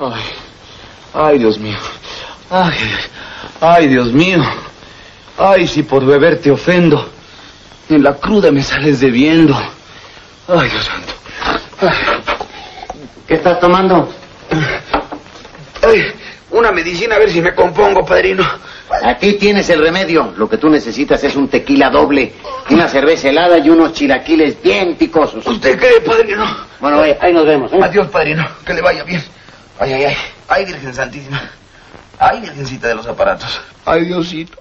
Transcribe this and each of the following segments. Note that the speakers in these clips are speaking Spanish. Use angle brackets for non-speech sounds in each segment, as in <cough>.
Ay, ay, Dios mío. Ay, ay, Dios mío. Ay, si por beber te ofendo. En la cruda me sales debiendo. Ay, Dios santo. ¿Qué estás tomando? Ay, una medicina a ver si me compongo, padrino. Aquí tienes el remedio. Lo que tú necesitas es un tequila doble, una cerveza helada y unos chilaquiles bien picosos. ¿Usted cree, padrino? Bueno, ahí, ahí nos vemos. ¿eh? Adiós, padrino. Que le vaya bien. Ay, ay, ay. Ay, Virgen Santísima. Ay, Virgencita de los aparatos. Ay, Diosito.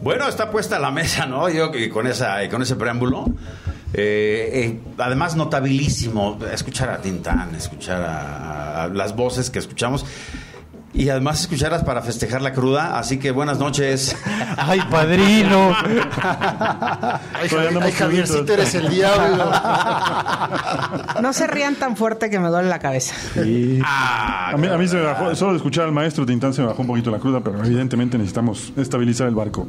Bueno, está puesta la mesa, ¿no? Yo que con esa, con ese preámbulo. Eh, eh, además, notabilísimo escuchar a Tintán, escuchar a, a las voces que escuchamos. Y además escucharlas para festejar la cruda, así que buenas noches. <laughs> ¡Ay, padrino! Ay, Javier, ay, Javiercito, eres el diablo. No se rían tan fuerte que me duele la cabeza. Ah, A mí, a mí se me bajó, solo de escuchar al maestro Tintán se me bajó un poquito la cruda, pero evidentemente necesitamos estabilizar el barco.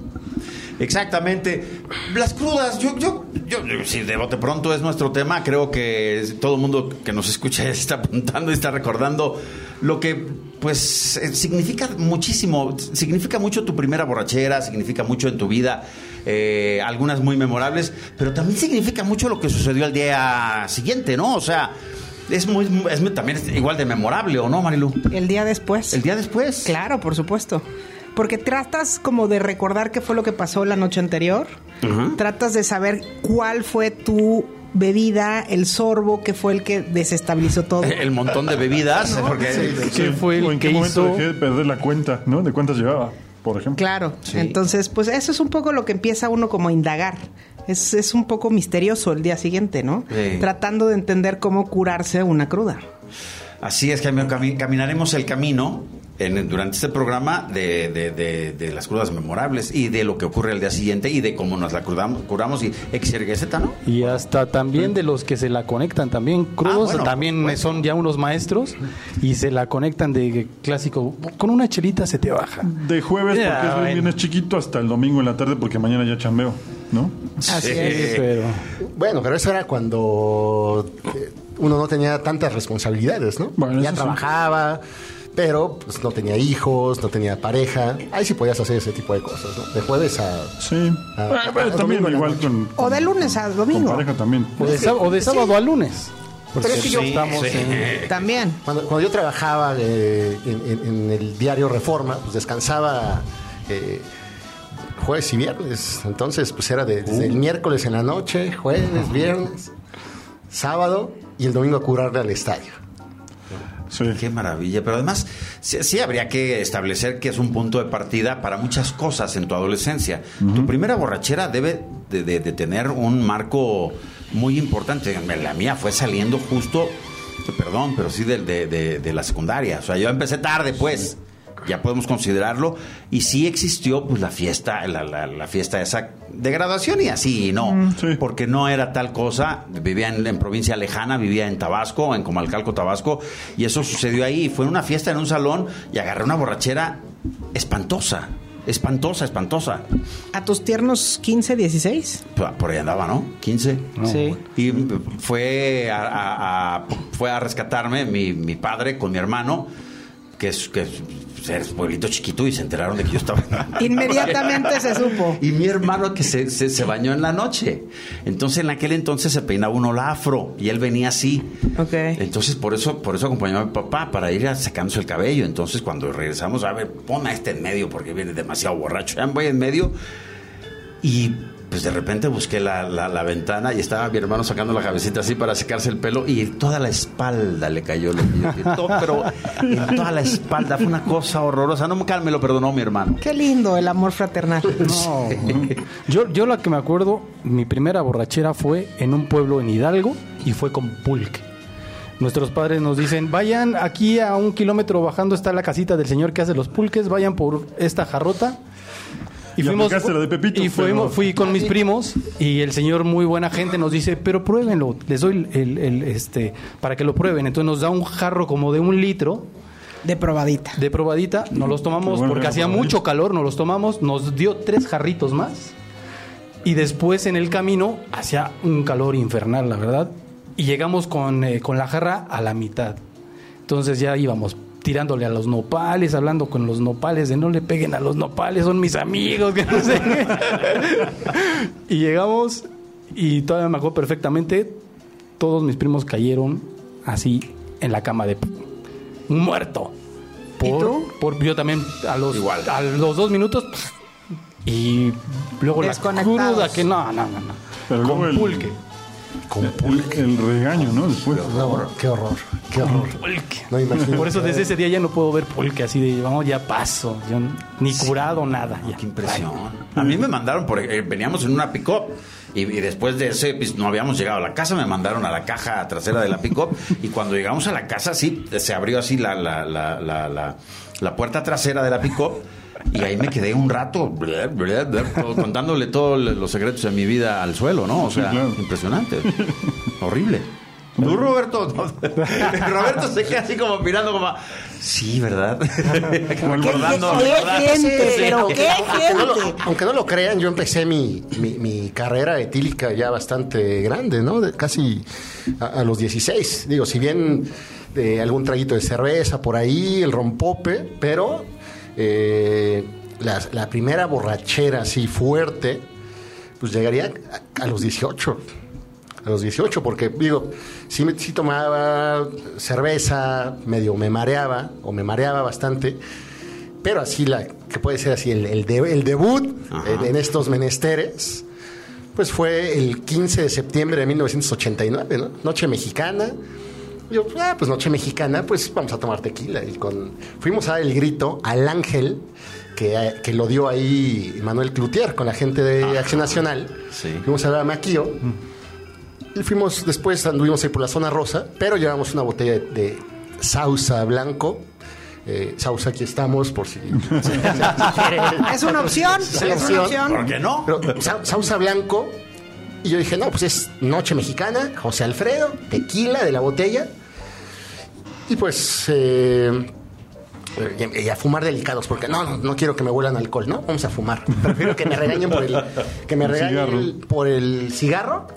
Exactamente. Las crudas, yo, yo, yo, yo, si de bote pronto es nuestro tema, creo que todo el mundo que nos escucha <laughs> está apuntando y está recordando lo que, pues, eh, significa muchísimo. Significa mucho tu primera borrachera, significa mucho en tu vida, eh, algunas muy memorables, pero también significa mucho lo que sucedió al día siguiente, ¿no? O sea, es muy, es también es igual de memorable, ¿o no, Marilu? El día después. El día después. Claro, por supuesto. Porque tratas como de recordar qué fue lo que pasó la noche anterior. Tratas de saber cuál fue tu bebida, el sorbo que fue el que desestabilizó todo. El montón de bebidas, porque ¿Qué fue el o en qué que momento hizo? dejé de perder la cuenta, ¿no? De cuántas llevaba, por ejemplo. Claro, Sí. entonces pues eso es un poco lo que empieza uno como a indagar. Es, es un poco misterioso el día siguiente, ¿no? Sí. Tratando de entender cómo curarse una cruda. Así es que cami- caminaremos el camino en- durante este programa de, de- de- de las crudas memorables y de lo que ocurre al día siguiente y de cómo nos la crudamos, curamos y exergueseta, ¿no? Y hasta también de los que se la conectan también crudos, Ah, bueno, también son ya unos maestros y se la conectan de clásico, con una chelita se te baja. De jueves, Ya, porque es un bueno. viernes chiquito, hasta el domingo en la tarde, porque mañana ya chambeo, ¿no? Así Sí. es. Pero Bueno, pero eso era cuando eh, uno no tenía tantas responsabilidades, ¿no? Bueno, ya sí. trabajaba, pero pues no tenía hijos, no tenía pareja. Ahí sí podías hacer ese tipo de cosas, ¿no? De jueves a... Sí. Ah, también igual con, O de lunes a con domingo. pareja también. o de, sá- o de sábado a lunes. Porque Pero es que yo- estamos Sí. en- También. Cuando, cuando yo trabajaba eh, en, en- en el diario Reforma, pues descansaba eh, jueves y viernes. Entonces, pues era de- desde el miércoles en la noche, jueves, viernes, sábado y el domingo a curarle al estadio. Sí. Qué maravilla, pero además sí, sí habría que establecer que es un punto de partida para muchas cosas en tu adolescencia. Tu primera borrachera debe de, de- de tener un marco muy importante. La mía fue saliendo justo, perdón, pero sí de, de- de- de la secundaria. O sea, yo empecé tarde, pues. Ya podemos considerarlo. Y sí existió, pues, la fiesta, la, la- la fiesta esa de graduación y así, ¿no? sí. Porque no era tal cosa. Vivía en, en provincia lejana, vivía en Tabasco, en Comalcalco, Tabasco. Y eso sucedió ahí. Fue una fiesta en un salón y agarré una borrachera espantosa. Espantosa, espantosa. A tus tiernos 15, 16. Por por ahí andaba, ¿no? 15. sí. Y fue a, a- a- fue a rescatarme mi, mi padre con mi hermano, que es, que es, es pueblito chiquito, y se enteraron de que yo estaba. <laughs> Inmediatamente se supo. Y mi hermano que se, se, se bañó en la noche. Entonces en aquel entonces se peinaba uno la afro y él venía así. Ok. Entonces por eso, por eso acompañaba a mi papá para ir a sacándose el cabello. Entonces cuando regresamos, a ver, pon a este en medio porque viene demasiado borracho. Ya voy en medio. Y pues de repente busqué la, la- la ventana y estaba mi hermano sacando la cabecita así para secarse el pelo y toda la espalda le cayó lo todo, <laughs> pero en toda la espalda fue una cosa horrorosa. No me lo perdonó mi hermano. Qué lindo el amor fraternal. <laughs> No, yo, yo la que me acuerdo, mi primera borrachera fue en un pueblo en Hidalgo y fue con pulque. Nuestros padres nos dicen, vayan aquí a un kilómetro bajando está la casita del señor que hace los pulques, vayan por esta jarrota. Y la de Pepito, y fuimos- pero- fui con mis primos y el señor muy buena gente nos dice, pero pruébenlo, les doy el, el- este para que lo prueben. Entonces nos da un jarro como de un litro De probadita. de probadita, nos los tomamos bueno, porque hacía mucho calor, nos los tomamos, nos dio tres jarritos más Y después en el camino hacía un calor infernal, la verdad. Y llegamos con, eh, con la jarra a la mitad. Entonces ya íbamos tirándole a los nopales, hablando con los nopales de no le peguen a los nopales, son mis amigos, que no sé y llegamos y todavía me acuerdo perfectamente, todos mis primos cayeron así en la cama de muerto. ¿Y Por- tú? por- yo también a los, Igual. a los dos minutos y luego la cruda que no, no, no, no. Pero luego Con el- pulque. Con El, el regaño, ¿no? Después. No, qué horror, qué horror. Pulque. No imagino. Por eso desde ese día ya no puedo ver pulque así de, vamos, ya paso. yo ni curado, nada. Ya. Qué impresión. A mí me mandaron, por, eh, veníamos en una pick-up y, y después de ese pues, no habíamos llegado a la casa, me mandaron a la caja trasera de la pick-up y cuando llegamos a la casa sí, se abrió así la, la, la, la, la- la puerta trasera de la pick-up y ahí me quedé un rato todo- contándole todos los secretos de mi vida al suelo, ¿no? O Sí, sea, claro. impresionante. Horrible. ¿Tú, Roberto? <laughs> Roberto se queda así como mirando como... Sí, ¿verdad? <laughs> Como ¿Qué, recordando- qué gente? Sí. Pero qué Aunque no, lo, gente. aunque no lo crean, yo empecé mi, mi, mi carrera etílica ya bastante grande, ¿no? De casi a, a los 16. Digo, si bien eh, algún traguito de cerveza por ahí, el rompope, pero eh, la, la primera borrachera así fuerte, pues llegaría a, a los 18. A los 18, porque digo, sí, sí tomaba cerveza, medio me mareaba, o me mareaba bastante, pero así la que puede ser así el, el, de- el debut en, en estos menesteres pues fue el 15 de septiembre de 1989 ¿no? noche mexicana yo ah, pues noche mexicana pues vamos a tomar tequila y con fuimos a dar el grito al ángel que, que lo dio ahí Manuel Cloutier con la gente de Acción Nacional Sí. fuimos a ver a Maquillo y fuimos después anduvimos ahí por la zona rosa pero llevamos una botella de, de sausa blanco eh, sausa aquí estamos por si <laughs> Es una opción. Es una una opción. opción. ¿Por qué no? pero sa- sausa blanco. Y yo dije, no, pues es noche mexicana, José Alfredo, tequila de la botella. Y pues. eh, y- y a fumar delicados, porque no, no, no quiero que me huelan alcohol, ¿no? Vamos a fumar. Prefiero que me regañen por el, que me El regañen cigarro. el- por el cigarro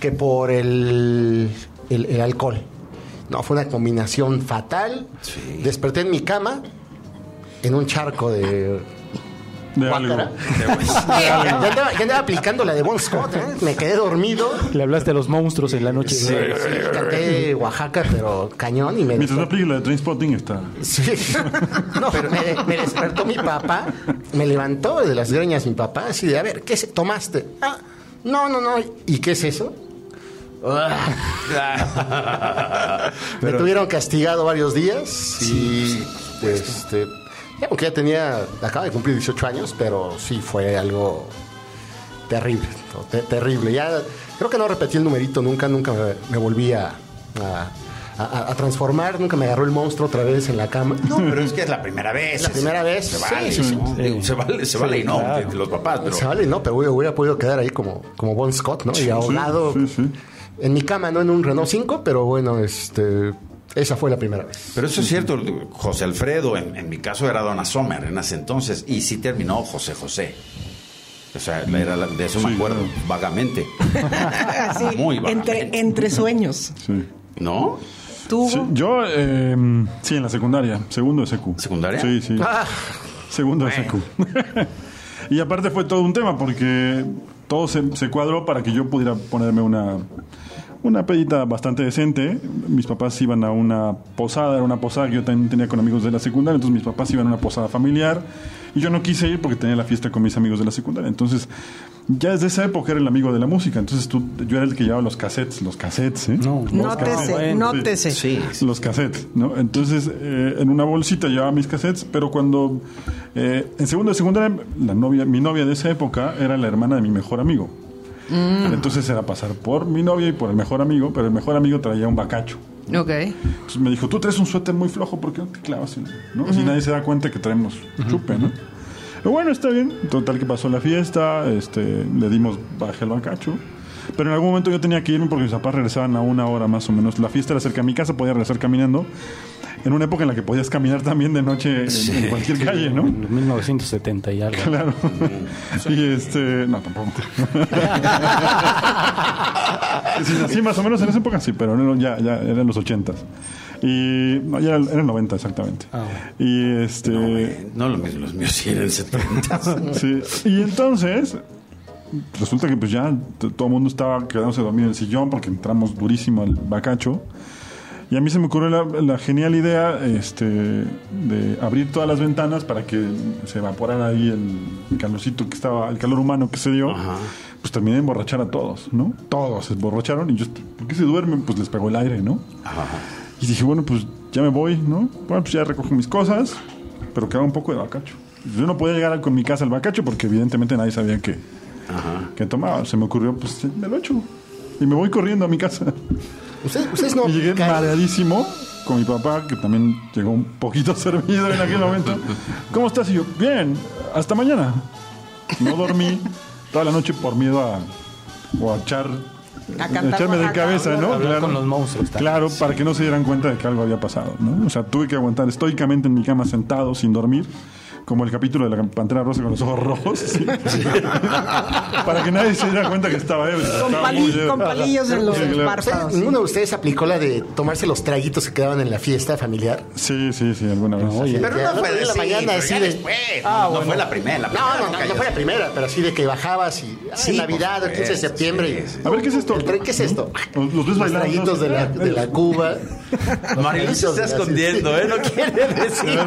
que por el, el, el alcohol. No, fue una combinación fatal. Sí. Desperté en mi cama en un charco de De algo. <laughs> guácara. Ya andaba, ya andaba aplicando la de Bon Scott, ¿eh? Me quedé dormido. Le hablaste a los monstruos en la noche. Sí, canté Oaxaca, pero cañón y me Mientras apliques la de Trainspotting está. Sí. <laughs> No, pero me, me despertó mi papá, me levantó de las greñas mi papá, así de, a ver, ¿qué se- tomaste? Ah, no, no, no. ¿Y qué es eso? <laughs> Me tuvieron castigado varios días y este aunque ya tenía acaba de cumplir 18 años pero sí fue algo terrible te- terrible ya creo que no repetí el numerito nunca nunca me, me volví a, a- a- a transformar nunca me agarró el monstruo otra vez en la cama No, pero es que es la primera vez. La primera vez, Se sí, vale, sí, sí. ¿no? Digo, Se vale, se vale y no, claro. los papás, pero... Se vale, no, pero hubiera, hubiera podido quedar ahí como, como Bon Scott, ¿no? y ahogado sí, sí. en mi cama, no en un Renault 5, pero bueno, este, esa fue la primera vez. Pero eso es cierto, José Alfredo, en, en mi caso era Donna Sommer en ese entonces, y sí terminó José José. O sea, era la- de eso me acuerdo, claro. vagamente. <laughs> Así, Muy vagamente. entre, entre sueños. Sí. ¿No? Tú, Sí, yo, eh, sí, en la secundaria, segundo de SQ. ¿Secundaria? Sí, sí. Ah, Segundo de SQ. <laughs> y aparte fue todo un tema porque todo se, se cuadró para que yo pudiera ponerme una, una pedita bastante decente. Mis papás iban a una posada, era una posada que yo también tenía con amigos de la secundaria, entonces mis papás iban a una posada familiar y yo no quise ir porque tenía la fiesta con mis amigos de la secundaria. Entonces, ya desde esa época era el amigo de la música, entonces tú, yo era el que llevaba los cassettes, los cassettes, ¿eh? No, Los nótese, cassettes. nótese. Sí. Los cassettes, ¿no? Entonces, eh, en una bolsita llevaba mis cassettes, pero cuando eh, en segundo de secundaria, la novia, mi novia de esa época era la hermana de mi mejor amigo. Entonces era pasar por mi novia y por el mejor amigo, pero el mejor amigo traía un bacacho. Ok. Entonces me dijo, tú traes un suéter muy flojo, ¿por qué no te clavas? en- ¿no? Si nadie se da cuenta que traemos chupe, ¿no? Pero bueno, está bien. Total que pasó la fiesta, este, le dimos baje al bacacho. Pero en algún momento yo tenía que irme porque mis papás regresaban a una hora más o menos. La fiesta era cerca de mi casa, podía regresar caminando. En una época en la que podías caminar también de noche en, en cualquier calle, ¿no? En 1970 y algo. Claro. Y este. No, tampoco. <laughs> Sí, así más o menos en esa época sí, pero no, ya, ya eran los ochentas. Y. No, ya era, era el 90 exactamente. Ah, Y este. No, los míos, los míos sí eran 70. <laughs> Sí. Y entonces. Resulta que pues ya todo el mundo estaba quedándose dormido en el sillón porque entramos durísimo al bacacho. Y a mí se me ocurrió la, la genial idea este, de abrir todas las ventanas para que se evaporara ahí el calorcito que estaba, el calor humano que se dio. Pues terminé de emborrachar a todos, ¿no? Todos se emborracharon y yo, ¿por qué se duermen? Pues les pegó el aire, ¿no? Y dije, bueno, pues ya me voy, ¿no? Bueno, pues ya recojo mis cosas, pero que haga un poco de bacacho. Yo no podía llegar con mi casa al bacacho porque evidentemente nadie sabía que, que tomaba. Se me ocurrió, pues me lo echo. Y me voy corriendo a mi casa. Ustedes, ustedes no y llegué caen- mareadísimo con mi papá, que también llegó un poquito <laughs> servido en aquel momento. ¿Cómo estás? Y yo, bien, hasta mañana. No dormí toda la noche por miedo a, o a echar, A cantar echarme de cabeza, ¿no? Hablar con los monstruos, tal. Claro, para que no se dieran cuenta de que algo había pasado, ¿no? O sea, tuve que aguantar estoicamente en mi cama sentado, sin dormir, como el capítulo de la Pantera Rosa con los ojos rojos. sí. <laughs> para que nadie se diera cuenta que estaba ebrio. Con, Estaba pali- muy ebrio. con palillos en los Sí, claro. párpados. ¿Ustedes- ¿Ninguno de ustedes aplicó la de tomarse los traguitos que quedaban en la fiesta familiar? Sí, sí, sí, alguna vez. oye. Pero no fue de la mañana así de... Ah, no fue la primera. La No, primera no, no, no fue la primera, pero así de que bajabas y... Ah, Sí, Navidad, el 15 de septiembre. sí, A ver, ¿qué es esto? El ¿Qué es esto? Los, los ves Los traguitos de la, de la Cuba. <laughs> Marilu se está escondiendo, ¿eh? No quiere <laughs> decir.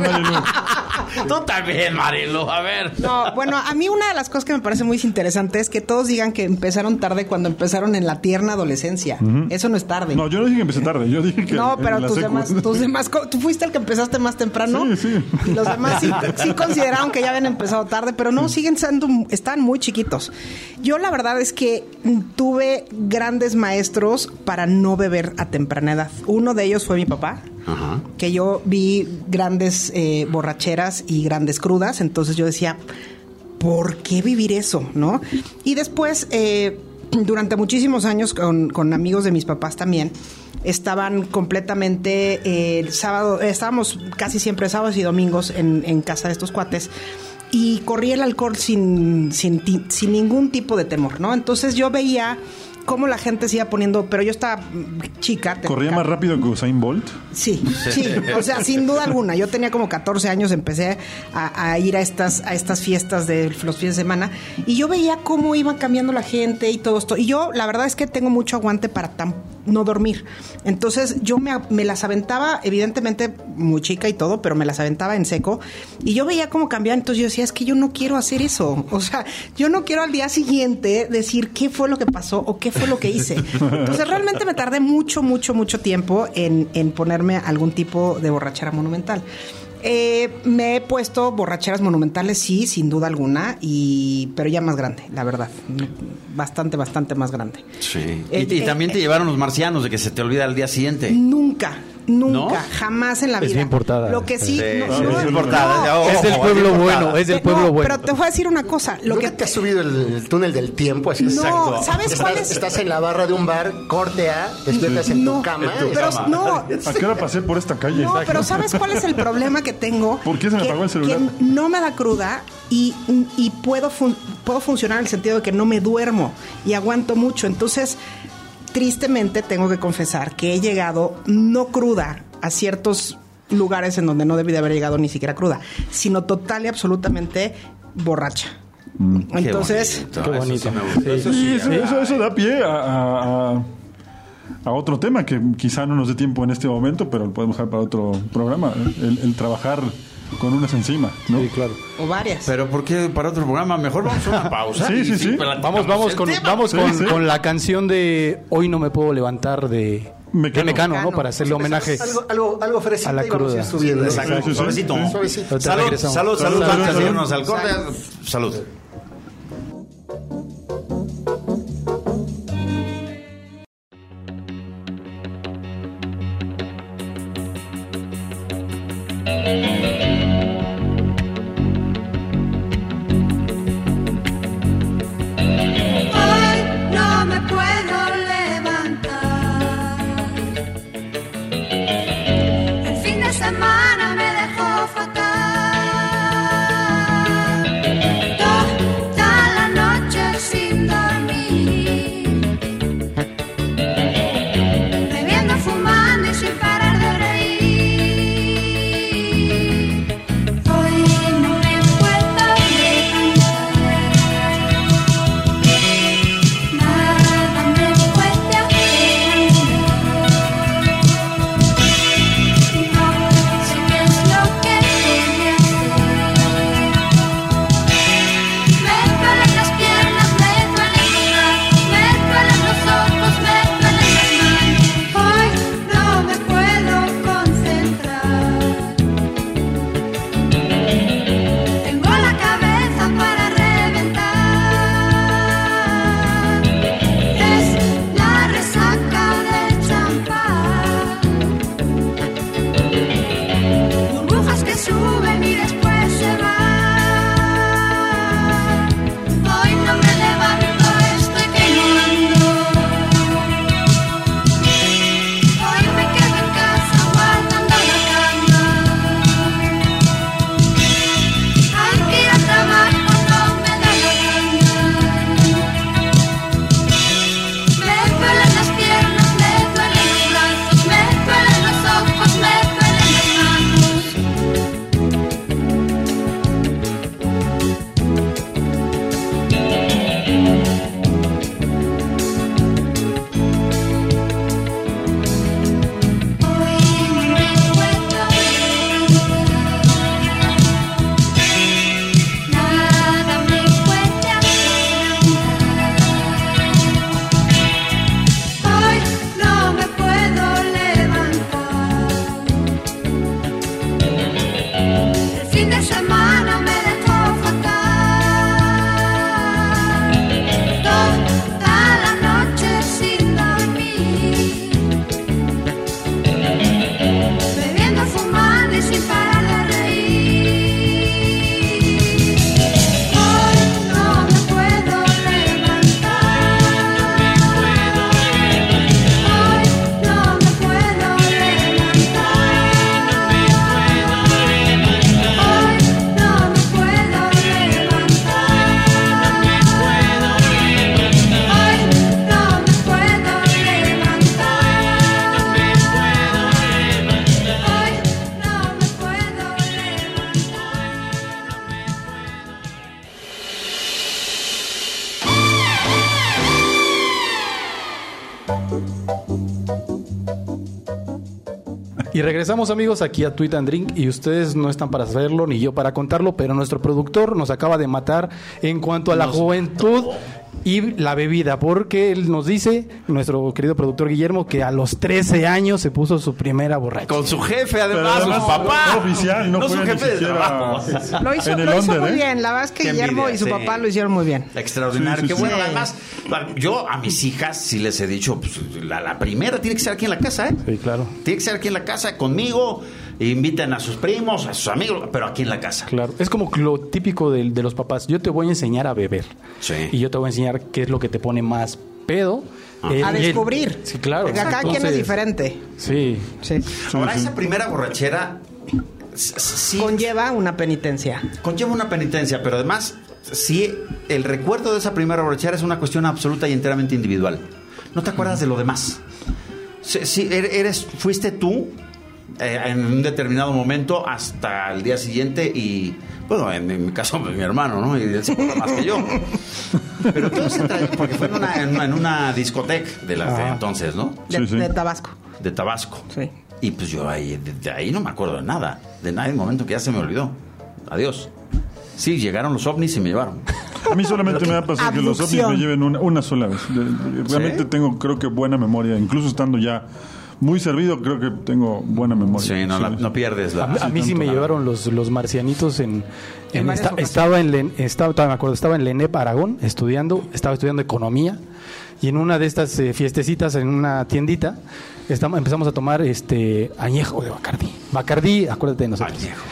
Tú también, Marilu. A ver. No, bueno, a mí una de las cosas que me parece muy interesante es que todos digan que empezaron tarde cuando empezaron en la tierna adolescencia. Eso no es tarde. No, yo no dije que empecé tarde, yo dije que. No, en pero la tus secu. demás, tus demás, tú fuiste el que empezaste más temprano. Sí, sí. Los demás sí, sí consideraron que ya habían empezado tarde, pero no, siguen siendo, están muy chiquitos. Yo la verdad es que tuve grandes maestros para no beber a temprana edad. Uno de ellos fue mi papá, que yo vi grandes eh, borracheras y grandes crudas, entonces yo decía, ¿por qué vivir eso? ¿No? Y después, eh, durante muchísimos años con, amigos de mis papás también, estaban completamente eh, el sábado, estábamos casi siempre sábados y domingos en, en casa de estos cuates. Y corría el alcohol sin, sin, sin ningún tipo de temor, ¿no? Entonces yo veía cómo la gente se iba poniendo, pero yo estaba chica. Corría más rápido que Usain Bolt. Sí, sí, o sea, <laughs> sin duda alguna. Yo tenía como 14 años, empecé a, a ir a estas, a estas fiestas de los fines de semana y yo veía cómo iban cambiando la gente y todo esto. Y yo, la verdad es que tengo mucho aguante para tan- no dormir. Entonces, yo me, me las aventaba, evidentemente muy chica y todo, pero me las aventaba en seco. Y yo veía cómo cambiaban. Entonces, yo decía, es que yo no quiero hacer eso. O sea, yo no quiero al día siguiente decir qué fue lo que pasó o qué fue lo que hice. Entonces, realmente me tardé mucho, mucho, mucho tiempo en, en ponerme algún tipo de borrachera monumental. Eh, me he puesto borracheras monumentales, sí, sin duda alguna, y pero ya más grande, la verdad. Bastante, bastante más grande. Sí. Eh, y, y eh, también te llevaron los marcianos de que se te olvida el día siguiente. Nunca, nunca, ¿No? jamás en la Es vida. bien portada. Lo que sí, Sí, no, sí, no, es no, importada. no. Es del pueblo es bueno, es del Eh, pueblo no, bueno. Pero te voy a decir una cosa. Lo que te has subido el, el túnel del tiempo así. No, ¿sabes cuál Estás, es? estás en la barra de un bar, corte A, despiertas en tu cama. en tu pero cama. no, ¿A qué hora pasé por esta calle? No, pero ¿sabes cuál es el problema que tengo? ¿Por qué se me Que- apagó el celular? que no me da cruda y, y puedo, fun- puedo funcionar en el sentido de que no me duermo y aguanto mucho. Entonces, tristemente tengo que confesar que he llegado no cruda a ciertos lugares en donde no debí de haber llegado ni siquiera cruda, sino total y absolutamente borracha. Qué Entonces, bonito, Qué eso bonito. Eso Sí, sí, eso, eso- eso da pie a, a- a- a otro tema que quizá no nos dé tiempo en este momento, pero lo podemos dejar para otro programa. ¿eh? El, el trabajar con unas encima, ¿no? Sí, claro. o varias. Pero ¿por qué para otro programa? Mejor vamos a una pausa. Sí, <laughs> y sí, sí. Vamos, vamos con, tema. vamos Sí, con, sí. con la canción de Hoy no me puedo levantar de Mecano. de Mecano, ¿no? Para hacerle homenaje. Algo, algo, algo A la cruda. subiendo. Exacto, suavecito. Salud, salud, salud, Salud, antes de salud, irnos al corte. Salud. Salud. Y regresamos amigos aquí a Tweet and Drink y ustedes no están para saberlo ni yo para contarlo, pero nuestro productor nos acaba de matar en cuanto a la juventud y la bebida, porque él nos dice, nuestro querido productor Guillermo, que a los 13 años se puso su primera borracha. Con su jefe, además, además, su papá. no oficial, no su fue ni jefe de siquiera-. Lo hizo, lo hizo under, muy ¿eh? bien. La verdad es que Qué Guillermo envidia, y su sí. papá lo hicieron muy bien. Extraordinario. Sí, sí, Qué bueno. Sí. Además, yo a mis hijas sí les he dicho, pues, la, la primera tiene que ser aquí en la casa, ¿eh? Sí, claro. Tiene que ser aquí en la casa conmigo. Inviten a sus primos, a sus amigos, pero aquí en la casa. Claro, es como lo típico de, de los papás. Yo te voy a enseñar a beber. Sí. Y yo te voy a enseñar qué es lo que te pone más pedo. Eh, A descubrir. Sí, claro. Porque cada quien es diferente. Sí. Sí. Ahora, esa primera borrachera sí Conlleva una penitencia. conlleva una penitencia, pero además, sí, el recuerdo de esa primera borrachera es una cuestión absoluta y enteramente individual. No te acuerdas de lo demás. Sí, sí, er- eres, fuiste tú eh, en un determinado momento hasta el día siguiente y, bueno, en, en mi caso, pues, mi hermano, ¿no? Y él se acuerda más que yo. <laughs> Pero todo se trae, porque fue en una, en una, en una discoteca de las de Ajá. entonces, ¿no? De, Sí, sí. de Tabasco. De Tabasco. Sí. Y pues yo ahí, de, de ahí no me acuerdo de nada. De nada, un momento que ya se me olvidó. Adiós. Sí, llegaron los ovnis y me llevaron. A mí solamente <laughs> me ha pasado que los ovnis me lleven una, una sola vez. Realmente ¿Sí? tengo, creo que buena memoria. Incluso estando ya muy servido, creo que tengo buena memoria. Sí, no, la- no pierdes la... A, a mí sí me llevaron los, los marcianitos en... esta- estaba en Len- estaba, me acuerdo, estaba en Lenep Aragón estudiando, estaba estudiando economía y en una de estas eh, fiestecitas en una tiendita estamos, empezamos a tomar este añejo de Bacardí. Bacardí, acuérdate de nosotros. Añejo.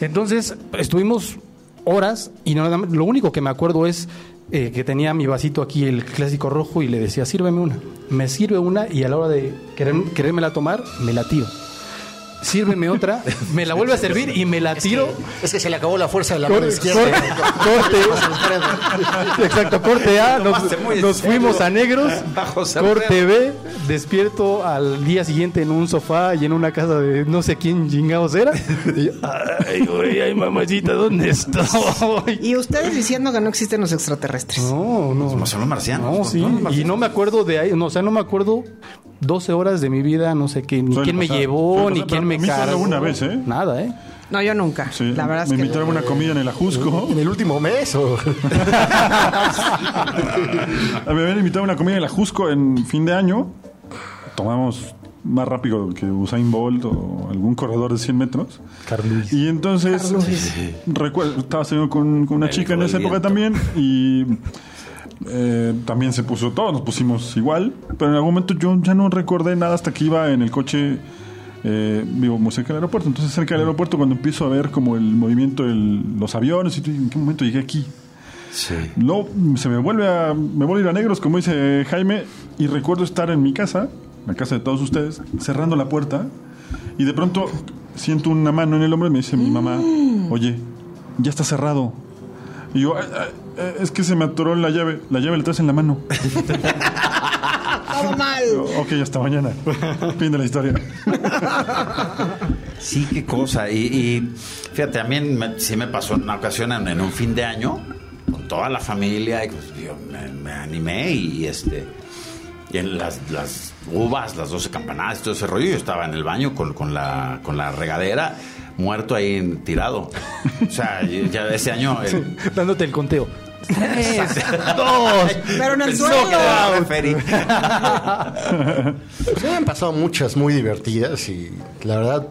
Entonces estuvimos horas y nada más- lo único que me acuerdo es eh, que tenía mi vasito aquí, el clásico rojo, y le decía, sírveme una. Me sirve una y a la hora de querer, querérmela tomar, me la tiro. Sírveme otra, me la vuelve a servir y me la tiro. Es que se le acabó la fuerza de la mano izquierda. corte, <laughs> exacto, corte A, nos, fuimos a negros, Bajo corte B, despierto al día siguiente en un sofá y en una casa de no sé quién chingados era. Y ay, güey, ay, mamacita, ¿dónde estoy? Y ustedes diciendo que no existen los extraterrestres. No, no. Como son los marcianos. No, sí, ¿no? Los y no me acuerdo de ahí, no, o sea, no me acuerdo 12 horas de mi vida, no sé qué, ni Suele quién me llevó, ni pasar, quién me cargó. una vez, ¿eh? Nada, ¿eh? No, yo nunca. Sí, La verdad es me que. invitaron a una comida en el Ajusco. <laughs> ¿En el último mes o...? <laughs> Me habían invitado a una comida en el Ajusco en fin de año. Tomamos más rápido que Usain Bolt o algún corredor de 100 metros. Carluis. Y entonces, recuerdo, estaba saliendo con, con una El chica en esa época viento. también y eh, también se puso, todos nos pusimos igual, pero en algún momento yo ya no recordé nada hasta que iba en el coche, eh, vivo muy cerca del aeropuerto, entonces cerca del aeropuerto cuando empiezo a ver como el movimiento de los aviones y ¿en qué momento llegué aquí? Sí. No, se me vuelve a, me vuelve a ir a negros, como dice Jaime, y recuerdo estar en mi casa, la casa de todos ustedes, cerrando la puerta, y de pronto siento una mano en el hombro y me dice mi mamá, oye, ya está cerrado. Y yo, "Ay, ay, eh, es que se me atoró la llave, la llave la traes en la mano. Todo mal. Ok, hasta mañana. fin de la historia. Sí, qué cosa. Y, y fíjate, mí me- sí me pasó en una ocasión en, en un fin de año con toda la familia y pues, yo me, me animé y, este y en las, las uvas, las 12 campanadas, todo ese rollo, yo estaba en el baño con, con la, con la regadera, muerto ahí en- tirado. O sea, ya ese año... el- Dándote el conteo. Tres, dos. Pero en el suelo. Sí, me han pasado muchas muy divertidas y la verdad,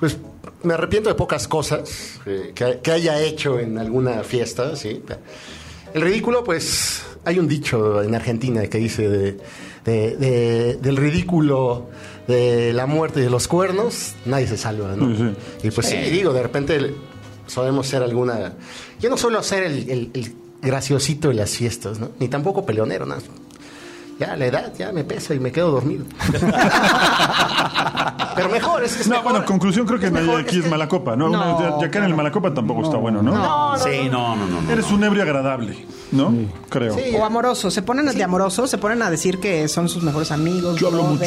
pues me arrepiento de pocas cosas eh, que, que haya hecho en alguna fiesta, sí. El ridículo, pues, hay un dicho en Argentina que dice de, de- de- del ridículo de la muerte y de los cuernos, nadie se salva, ¿no? Sí, sí. Y pues sí, digo, de repente solemos ser alguna... Yo no suelo ser el, graciosito de las fiestas, ¿no? Ni tampoco peleonero, ¿no? Ya, la edad ya me pesa y me quedo dormido. <laughs> Pero mejor, es que es No, mejor. bueno, conclusión, creo que Es nadie mejor, aquí es es que- mala copa, ¿no? No, ya, ya caer en el mala copa tampoco está bueno, ¿no? Sí, no, no, no. no. Eres un ebrio agradable, ¿no? Creo. Sí. O amorosos. Se ponen de amorosos, se ponen a decir que son sus mejores amigos. Yo hablo mucho.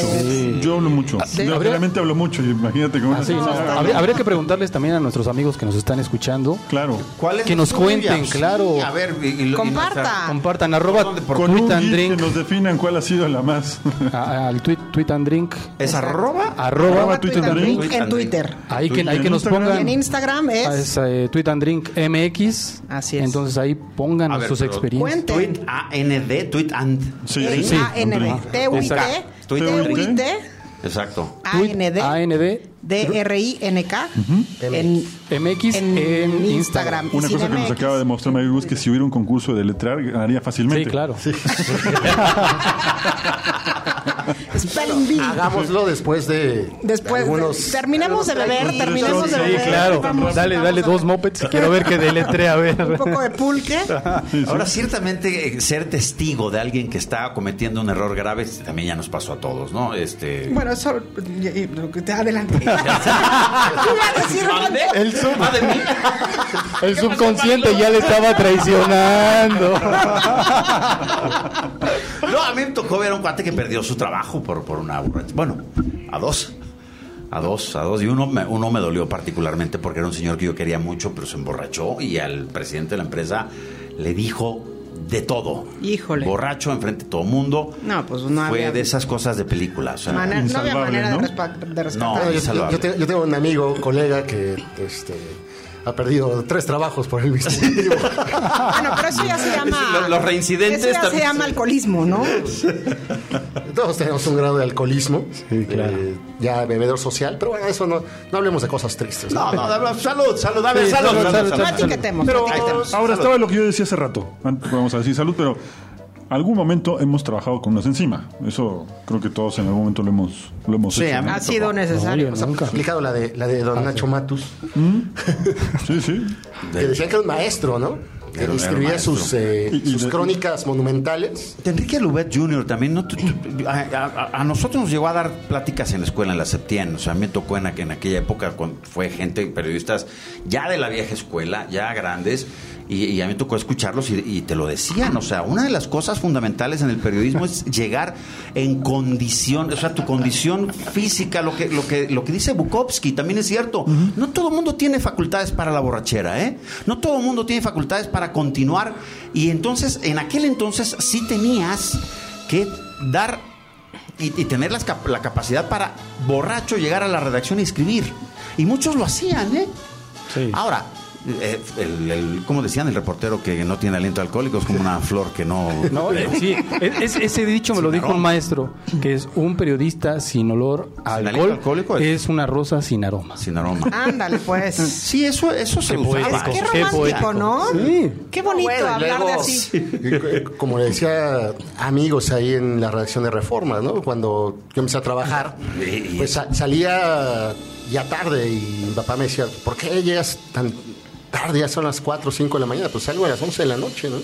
Yo hablo mucho. Sí. Yo ¿Habría- realmente hablo mucho. y Imagínate una Ah, sí, no, habría, habría que preguntarles también a nuestros amigos que nos están escuchando. Claro. ¿Cuál es Que nos cuenten, Sí, claro. a ver, y- y lo- y Comparta. nuestra- Compartan arroba por que nos definan digan cuál ha sido la más. A- al tweet, tweet and drink. ¿Es arroba? Arroba, Arroba Tweet and and Drink drink. en Twitter. Ahí que, ahí que nos Instagram. pongan. Y en Instagram es es, eh, Tweet and Drink MX. Así es. Entonces ahí pónganos A ver, sus pero- experiencias. Cuenten. Tweet AND, tweet and. Sí, sí. A N D T U I T Exacto. T U I T Exacto. A N D AND D R I N K en MX en en, Instagram. Una cosa que nos acaba de mostrar Mario es que si hubiera un concurso de letrar, ganaría fácilmente. Sí, claro. Spelling <laughs> Bee. Hagámoslo después de Después, de de- algunos- terminemos de beber, Sí, terminemos de sí, beber. claro. Vamos- dale, vamos dale dos mopeds. Quiero ver que deletre, a ver. Un poco de pulque. Ahora, ciertamente, ser testigo de alguien que está cometiendo un error grave también ya nos pasó a todos, ¿no? Este. Bueno, eso. adelante. Iba a decir ¿Mande? algo. El, sub- Ah, de mí. el subconsciente ya le estaba traicionando. No, a mí me tocó ver a un cuate que perdió su trabajo por, por una borracha. Bueno, a dos. A dos, a dos. Y uno me, uno me dolió particularmente porque era un señor que yo quería mucho, pero se emborrachó y al presidente de la empresa le dijo de todo. Híjole. Borracho enfrente de todo el mundo. No, pues no Fue había- de esas cosas de película. o sea, Manera- no había manera ¿no? de, respa- de rescatar. No, yo, yo tengo, yo tengo un amigo, colega, que este, ha perdido tres trabajos por el mismo motivo. <laughs> Bueno, pero eso ya se llama. Los- los reincidentes Eso ya se también llama se- alcoholismo, ¿no? Todos tenemos un grado de alcoholismo, claro. eh, ya bebedor social, pero bueno, eso no, no hablemos de cosas tristes. No, no, de- salud, salud, ver, Sí, salud, salud, salud, salud, salud. No etiquetemos. Pero no ahora estaba lo que yo decía hace rato. Antes Vamos a decir salud, pero algún momento hemos trabajado con unas encima. Eso creo que todos en algún momento lo hemos, lo hemos Sí, hecho. Ha sido necesario. No, yo nunca. aplicado la de, la de don Nacho Matus, <laughs> Sí, sí. que decían que era un maestro, ¿no? Que escribía sus, eh, Y- y sus crónicas monumentales. De Enrique Lubet Jr. también, ¿no? A, a- a nosotros nos llegó a dar pláticas en la escuela, en la Septien. O sea, a mí me tocó en, aqu- en aquella época cuando fue gente, periodistas ya de la vieja escuela, ya grandes, y, y a mí me tocó escucharlos y, y te lo decían. O sea, una de las cosas fundamentales en el periodismo es llegar en condición, o sea, tu condición física, lo que, lo que, lo que dice Bukowski también es cierto. No todo el mundo tiene facultades para la borrachera, ¿eh? No todo el mundo tiene facultades para continuar. Y entonces, en aquel entonces sí tenías que dar y, y tener las la capacidad para borracho llegar a la redacción y escribir. Y muchos lo hacían, ¿eh? Sí. Ahora, eh, el, el- ¿cómo decían el reportero que no tiene aliento alcohólico? Es como una <laughs> flor que no... No, eh, sí, es- es- ese dicho me lo dijo un maestro, que es un periodista sin olor a ¿Sin alcohol alcohólico? es una rosa sin aroma. Sin aroma. Ándale, pues. Sí, eso, eso se Qué usaba. Es poético. Qué romántico. ¿no? Sí. Qué bonito Bueno, hablar de así. eh, Como le decía amigos ahí en la redacción de Reforma, ¿no? Cuando yo empecé a trabajar, pues sa- salía ya tarde y mi papá me decía, ¿por qué llegas tan tarde? Ya son las 4 o 5 de la mañana. Pues salgo a las 11 de la noche, ¿no?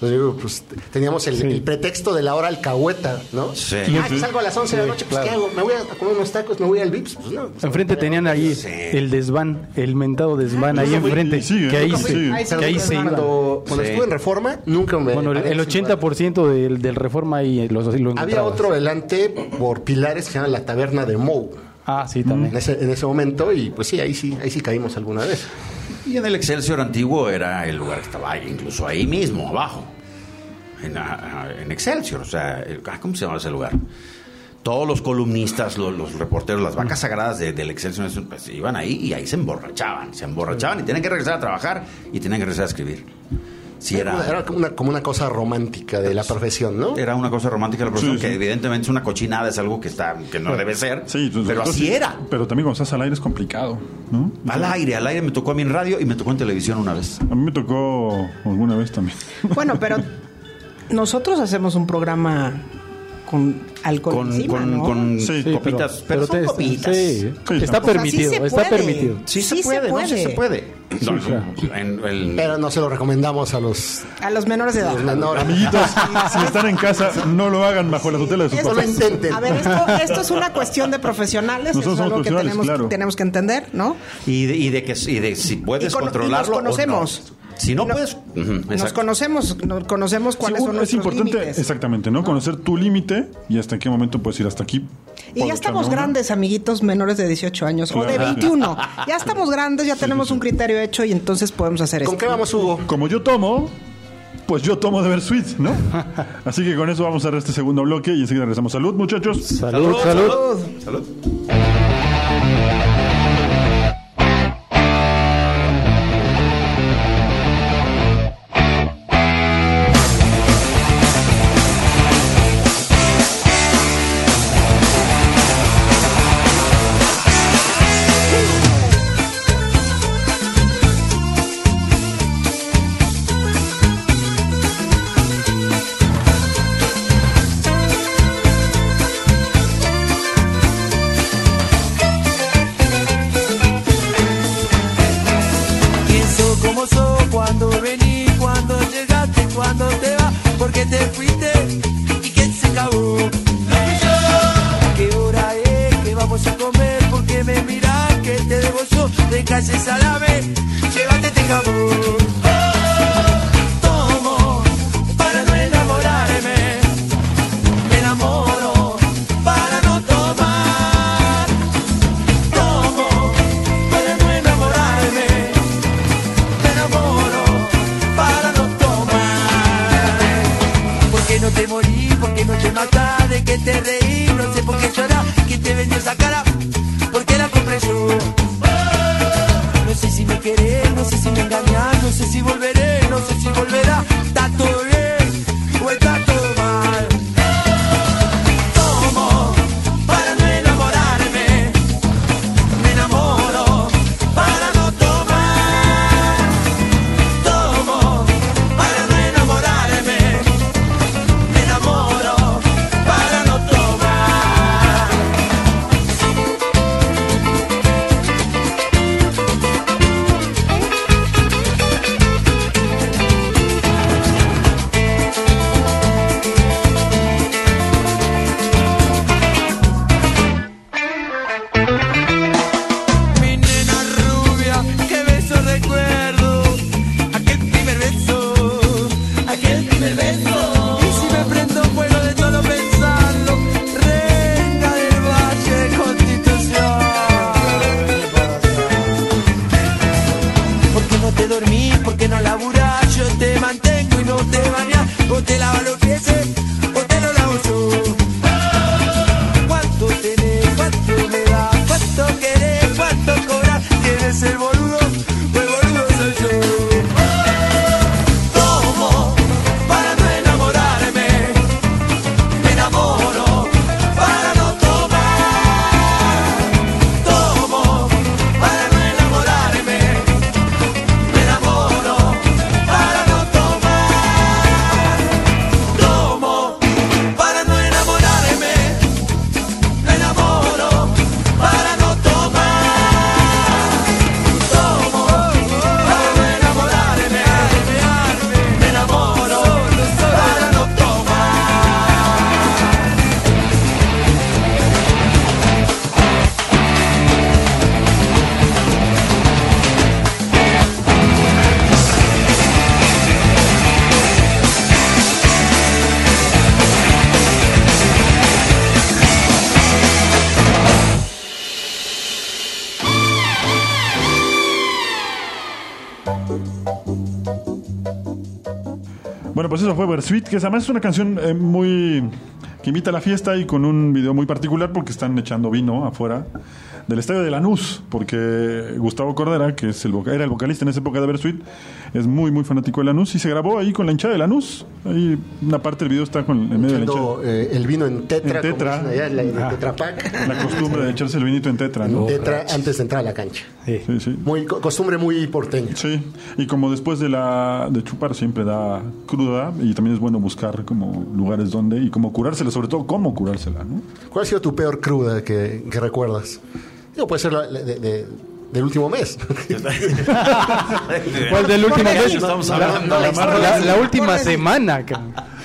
Entonces digo, pues teníamos el, el pretexto de la hora alcahueta, ¿no? Sí. Ah, pues salgo a las 11 de la noche, pues ¿qué hago? ¿Me voy a comer unos tacos? ¿Me voy al Vips? Pues no. Enfrente tenían ahí Sí. el desván, el mentado desván ahí Eso fue- enfrente, y sigue, que ahí ¿no? se, Sí. Ahí se que ahí se iban. Cuando, cuando Sí. estuve en Reforma, nunca me... Bueno, el, paré el en ese lugar. 80% del, del Reforma ahí lo, lo Había otro delante por Pilares que se llama la Taberna de Mou. Ah, sí, también. En ese, en ese momento, y pues sí, ahí sí, ahí sí caímos alguna vez. Y en el Excelsior antiguo era el lugar que estaba ahí, incluso ahí mismo, abajo. En, ah, en Excelsior, o sea, ah, ¿cómo se llama ese lugar? Todos los columnistas, los, reporteros, las vacas sagradas de- del Excelsior pues, iban ahí y ahí se emborrachaban. Se emborrachaban y tenían que regresar a trabajar y tenían que regresar a escribir. Sí, era, Era como una, como una cosa romántica de la profesión, ¿no? era una cosa romántica la profesión, Sí, que sí. evidentemente es una cochinada, es algo que, está, que no debe ser. Pero entonces, así era. Pero también cuando estás al aire es complicado, ¿no? Al aire, al aire me tocó a mí en radio y me tocó en televisión una vez. A mí me tocó alguna vez también. <laughs> Bueno, pero nosotros hacemos un programa con alcohol Con, encima, con, ¿no? con Sí, copitas, pero, son te- copitas. sí, Sí, está permitido, O sea, sí se está puede. permitido. Sí, Sí se puede, se no, sí puede. se puede. No, claro. en- el- Pero no se lo recomendamos a los, A los menores de edad. los menores. Amiguitos, <laughs> si están en casa, no lo hagan bajo la tutela de sus papás. intenten. A ver, esto, esto es una cuestión de profesionales, Nosotros eso es somos algo que tenemos, claro. tenemos que entender, ¿no? y, de, y de que y de si puedes Y cono- y nos controlarlo. o no. Si no puedes. Nos conocemos, nos conocemos Sí, cuáles un- son es nuestros importante, límites. exactamente, ¿no? Conocer tu límite y hasta en qué momento puedes ir hasta aquí. Y ya estamos grandes, amiguitos menores de 18 años o de Claro. 21. Ya <laughs> estamos grandes, ya tenemos un criterio hecho y entonces podemos hacer ¿Con esto. qué vamos, Hugo? Como yo tomo, pues yo tomo de ver sweet, ¿no? <laughs> Así que con eso vamos a cerrar este segundo bloque y enseguida regresamos. Salud, muchachos. Salud, salud. Salud. Bueno, pues eso fue Bersuit, que además es una canción eh, muy. Que imita la fiesta y con un video muy particular porque están echando vino afuera del estadio de Lanús, porque Gustavo Cordera, que es el era el vocalista en esa época de Bersuit, es muy, muy fanático de Lanús y se grabó ahí con la hinchada de Lanús. Ahí una parte del video está con, en medio de la hinchada. Echando, eh, el vino en tetra, En tetra. como dicen allá, la- en Ah. Tetra Pak. La costumbre de echarse el vinito en tetra, ¿no? Tetra antes de entrar a la cancha. Sí. Sí, sí. Muy co- costumbre muy porteña. Sí, y como después de la de chupar siempre da cruda y también es bueno buscar como lugares donde y cómo curársela, sobre todo cómo curársela, ¿no? ¿Cuál ha sido tu peor cruda que, que recuerdas? Digo, puede ser la- la- de- de- del último mes. <laughs> <laughs> ¿Cuál del último mes? estamos La- hablando? la, la- la última semana.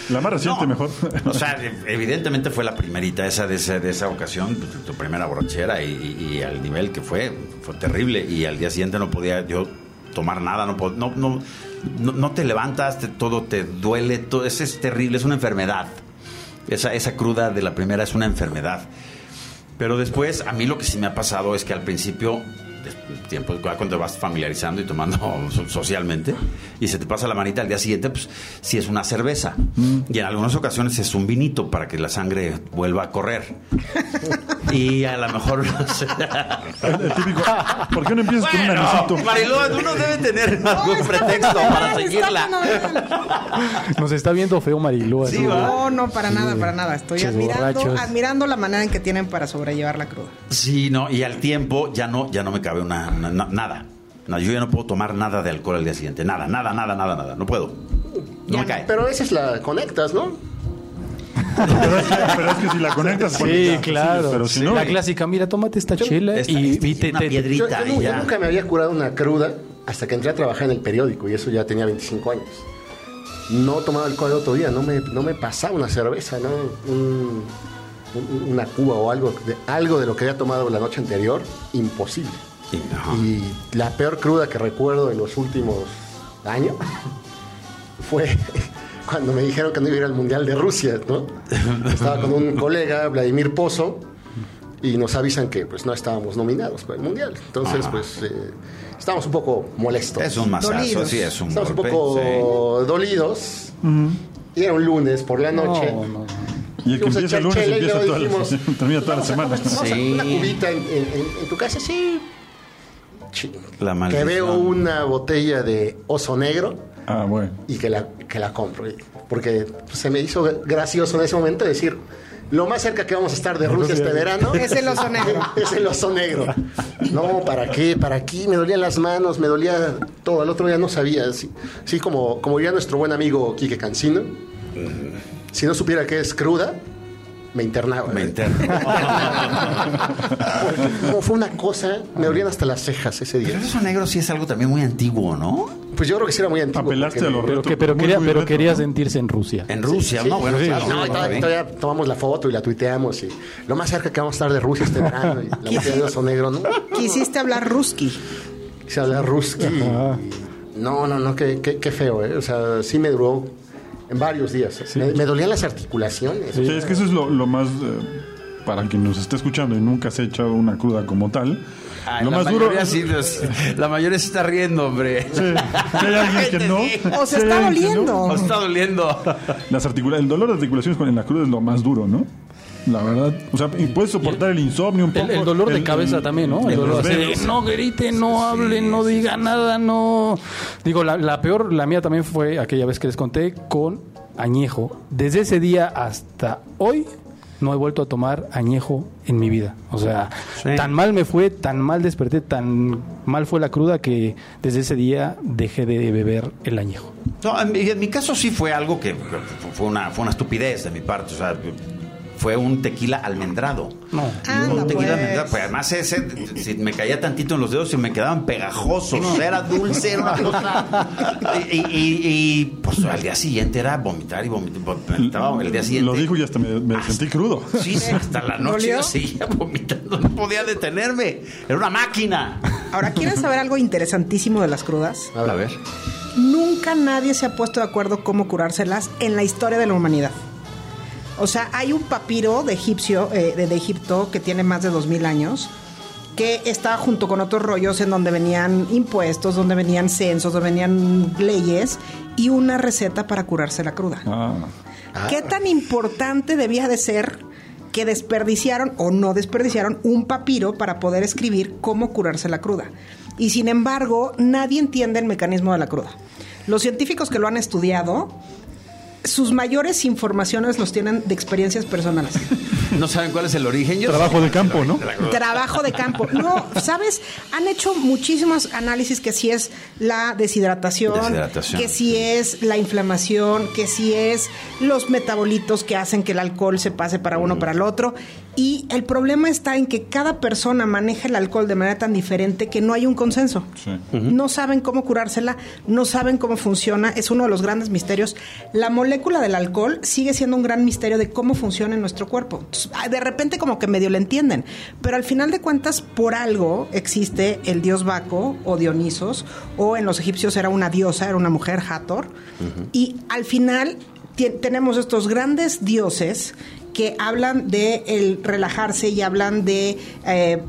La más reciente mejor. O sea, evidentemente fue la primerita esa de, esa, de esa ocasión, tu, tu primera borrachera y, y- y al nivel que fue, fue terrible. Y al día siguiente no podía yo tomar nada, no, no, no, no te levantas, te- todo te duele, todo, es, es terrible, es una enfermedad. Esa, esa cruda de la primera es una enfermedad. Pero después, a mí lo que sí me ha pasado es que al principio tiempo, cuando te vas familiarizando y tomando <laughs> so- socialmente, y se te pasa la manita al día siguiente, pues sí es una cerveza. Y en algunas ocasiones es un vinito para que la sangre vuelva a correr. <laughs> y a lo mejor... El, <laughs> el típico. ¿Por qué no empiezas con un anisito? Uno debe tener algún pretexto para seguirla. Nos está viendo feo Marilú. así, Sí. No, no, para nada, para nada. Estoy admirando, borrachos. admirando la manera en que tienen para sobrellevar la cruda. Sí, no, y al tiempo ya no, ya no me cabe una, na- na- nada. No, yo ya no puedo tomar nada de alcohol al día siguiente. Nada, nada, nada, nada, nada. No puedo. No me cae. Pero a veces la conectas, ¿no? Pero es, que, pero es que si la conectas. Sí, conectas, claro. Pero si no. La clásica, mira, tómate esta chela Esta- y, esta- y te- una te- piedrita. Yo, nunca me había curado una cruda hasta que entré a trabajar en el periódico y eso ya tenía 25 años. No tomaba alcohol el otro día, no me, no me pasaba una cerveza, ¿no? Un- un- una cuba o algo de, algo de lo que había tomado la noche anterior, imposible. Ajá. Y la peor cruda que recuerdo en los últimos años <laughs> fue <laughs> cuando me dijeron que no iba a ir al Mundial de Rusia, ¿no? <laughs> Estaba con un colega, Vladimir Pozo, y nos avisan que pues no estábamos nominados para el Mundial. Entonces, Ajá. pues eh, estábamos un poco molestos. Es un masazo, Dolidos. sí, es un Estamos un poco dolidos. Y era un lunes por la noche. No, no. Y el que empieza el lunes empieza toda la, dijimos, termina toda la "Vamos a semana. a. Una cubita en, en- en- en tu casa, sí. Que veo una botella de oso negro Ah, bueno. y que la, que la compro. Porque se me hizo gracioso en ese momento decir, lo más cerca que vamos a estar de Rusia este verano Es el oso negro. <laughs> es el oso negro. No, ¿para qué? ¿Para aquí? Me dolían las manos, me dolía todo. El otro día no sabía. Así, sí, como, como diría nuestro buen amigo Quique Cancino, si no supiera que es cruda, me internaba. Me <laughs> como fue una cosa, me dolían hasta las cejas ese Pero día. el oso negro sí es algo también muy antiguo, ¿no? Pues yo creo que sí era muy antiguo. Apelaste a los Pero, que, pero, muy, quería, muy pero retro, quería ¿no? sentirse en Rusia. En Rusia, Sí, ¿no? Bueno, sí, claro. no, todavía, tomamos la foto y la tuiteamos y lo más cerca que vamos a estar de Rusia este verano y la botella de oso negro, ¿no? Quisiste hablar ruski. Se habla ruski. y- No, no, no, qué, qué, qué feo, ¿eh? O sea, sí me duró en varios días. Me, me dolían las articulaciones. Sí, es que eso es lo, lo más. eh, para quien nos esté escuchando y nunca se ha echado una cruda como tal. Ay, lo la más duro. mayoría sí, los- la mayoría se está riendo, hombre. Sí, <laughs> hay alguien que no. O se está no, doliendo. Os está doliendo. Las articula- el dolor de articulaciones con- en la cruda es lo más duro, ¿no? La verdad. O sea, y puedes soportar el insomnio un poco. El, el dolor de el- cabeza el- también, ¿no? El el dolor así de, no grite, no hable, no diga nada, no. Digo, la, la peor, la mía también fue aquella vez que les conté con añejo. Desde ese día hasta hoy no he vuelto a tomar añejo en mi vida. O sea, Sí. tan mal me fue, tan mal desperté, tan mal fue la cruda que desde ese día dejé de beber el añejo. No, en mi, en mi caso sí fue algo que que fue una, fue una estupidez de mi parte. O sea, fue un tequila almendrado. No. Un tequila pues. almendrado. Pues además ese, si me caía tantito en los dedos, se me quedaban pegajosos. Era dulce, era una cosa. <laughs> Y, y- y, pues al día siguiente era vomitar y vomitar. Vomitaba el día siguiente. Lo dijo y hasta me, me sentí crudo. Sí, sí, hasta la noche yo seguía vomitando, no podía detenerme. Era una máquina. Ahora, ¿quieren saber algo interesantísimo de las crudas? A ver. Nunca nadie se ha puesto de acuerdo cómo curárselas en la historia de la humanidad. O sea, hay un papiro de egipcio, eh, de, de Egipto que tiene más de 2000 años, que está junto con otros rollos en donde venían impuestos, donde venían censos, donde venían leyes y una receta para curarse la cruda. Ah. ¿Qué tan importante debía de ser que desperdiciaron o no desperdiciaron un papiro para poder escribir cómo curarse la cruda? Y sin embargo, nadie entiende el mecanismo de la cruda. Los científicos que lo han estudiado, sus mayores informaciones los tienen de experiencias personales. <laughs> No saben cuál es el origen. Yo Trabajo sé de campo, ¿no? Trabajo de campo. No, ¿sabes? Han hecho muchísimos análisis que si es la deshidratación, Deshidratación. que si es la inflamación, que si es los metabolitos que hacen que el alcohol se pase para uno para el otro. Y el problema está en que cada persona maneja el alcohol de manera tan diferente que no hay un consenso. Sí. No saben cómo curársela, no saben cómo funciona, es uno de los grandes misterios. La molécula del alcohol sigue siendo un gran misterio de cómo funciona en nuestro cuerpo. Entonces, ah, de repente como que medio le entienden, pero al final de cuentas por algo existe el dios Baco o Dionisos, o en los egipcios era una diosa, era una mujer, Hathor, y al final tenemos estos grandes dioses que hablan de el relajarse y hablan de... eh,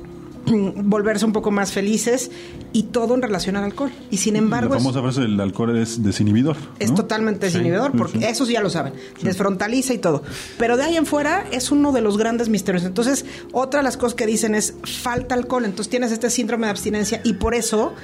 <clears throat> volverse un poco más felices y todo en relación al alcohol. Y sin embargo, la famosa frase el alcohol es desinhibidor. es totalmente desinhibidor, sí, porque sí. eso ya lo saben, desfrontaliza y todo. Pero de ahí en fuera es uno de los grandes misterios. Entonces, otra de las cosas que dicen es falta alcohol, entonces tienes este síndrome de abstinencia y por eso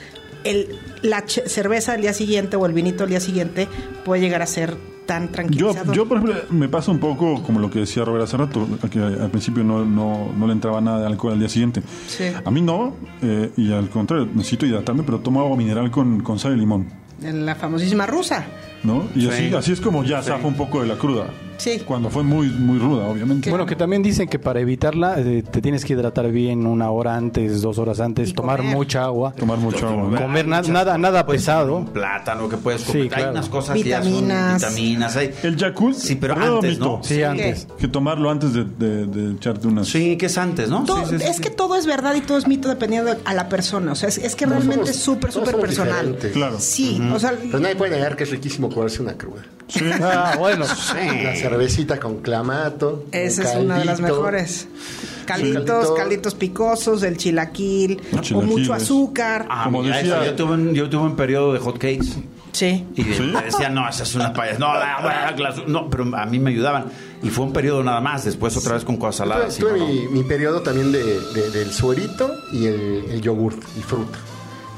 el, la cerveza al día siguiente o el vinito al día siguiente puede llegar a ser tan Yo, tranquilizador. yo, por ejemplo, me pasa un poco como lo que decía Robert hace rato, que al principio no, no, no le entraba nada de alcohol al día siguiente. Sí. A mí no, eh, y al contrario, necesito hidratarme, pero tomo agua mineral con, con sal y limón, En la famosísima rusa. ¿no? Y Sí. así, así es como ya zafa un poco de la cruda. Sí. Cuando fue muy, muy ruda, obviamente. Bueno, que también dicen que para evitarla eh, te tienes que hidratar bien una hora antes, dos horas antes, Y tomar comer. mucha agua, Tomar mucho agua. comer na- nada nada pesado. Un plátano que puedes Sí, comer. Hay claro. unas cosas que ya son Vitaminas. vitaminas. hay- El Yakult, Sí, pero ¿verdad o antes, mito? ¿no? Sí, antes. Que tomarlo antes de, de- de echarte unas... Sí, que es antes, ¿no? Todo- Sí, sí, sí, es sí. que todo es verdad y todo es mito dependiendo de- a la persona. O sea, es, es que realmente somos- es súper, súper personal. diferentes. Claro. Sí, o sea, Pero nadie puede negar que es riquísimo comerse una cruda. <laughs> Ah, bueno. Una cervecita con clamato. esa es una de las mejores. Calditos, Caldito. calditos picosos, del chilaquil, o Chilaquiles. mucho azúcar. Ah, Como mira, decía- eso, yo, tuve un, yo tuve un periodo de hot cakes. Sí. Y me decían, no, esa es una payas. No, la- la- la- no, pero a mí me ayudaban. Y fue un periodo nada más. Después otra vez con cosas saladas. tuve no, no. mi, mi periodo también de, de- del suerito y el, el yogurt y fruta.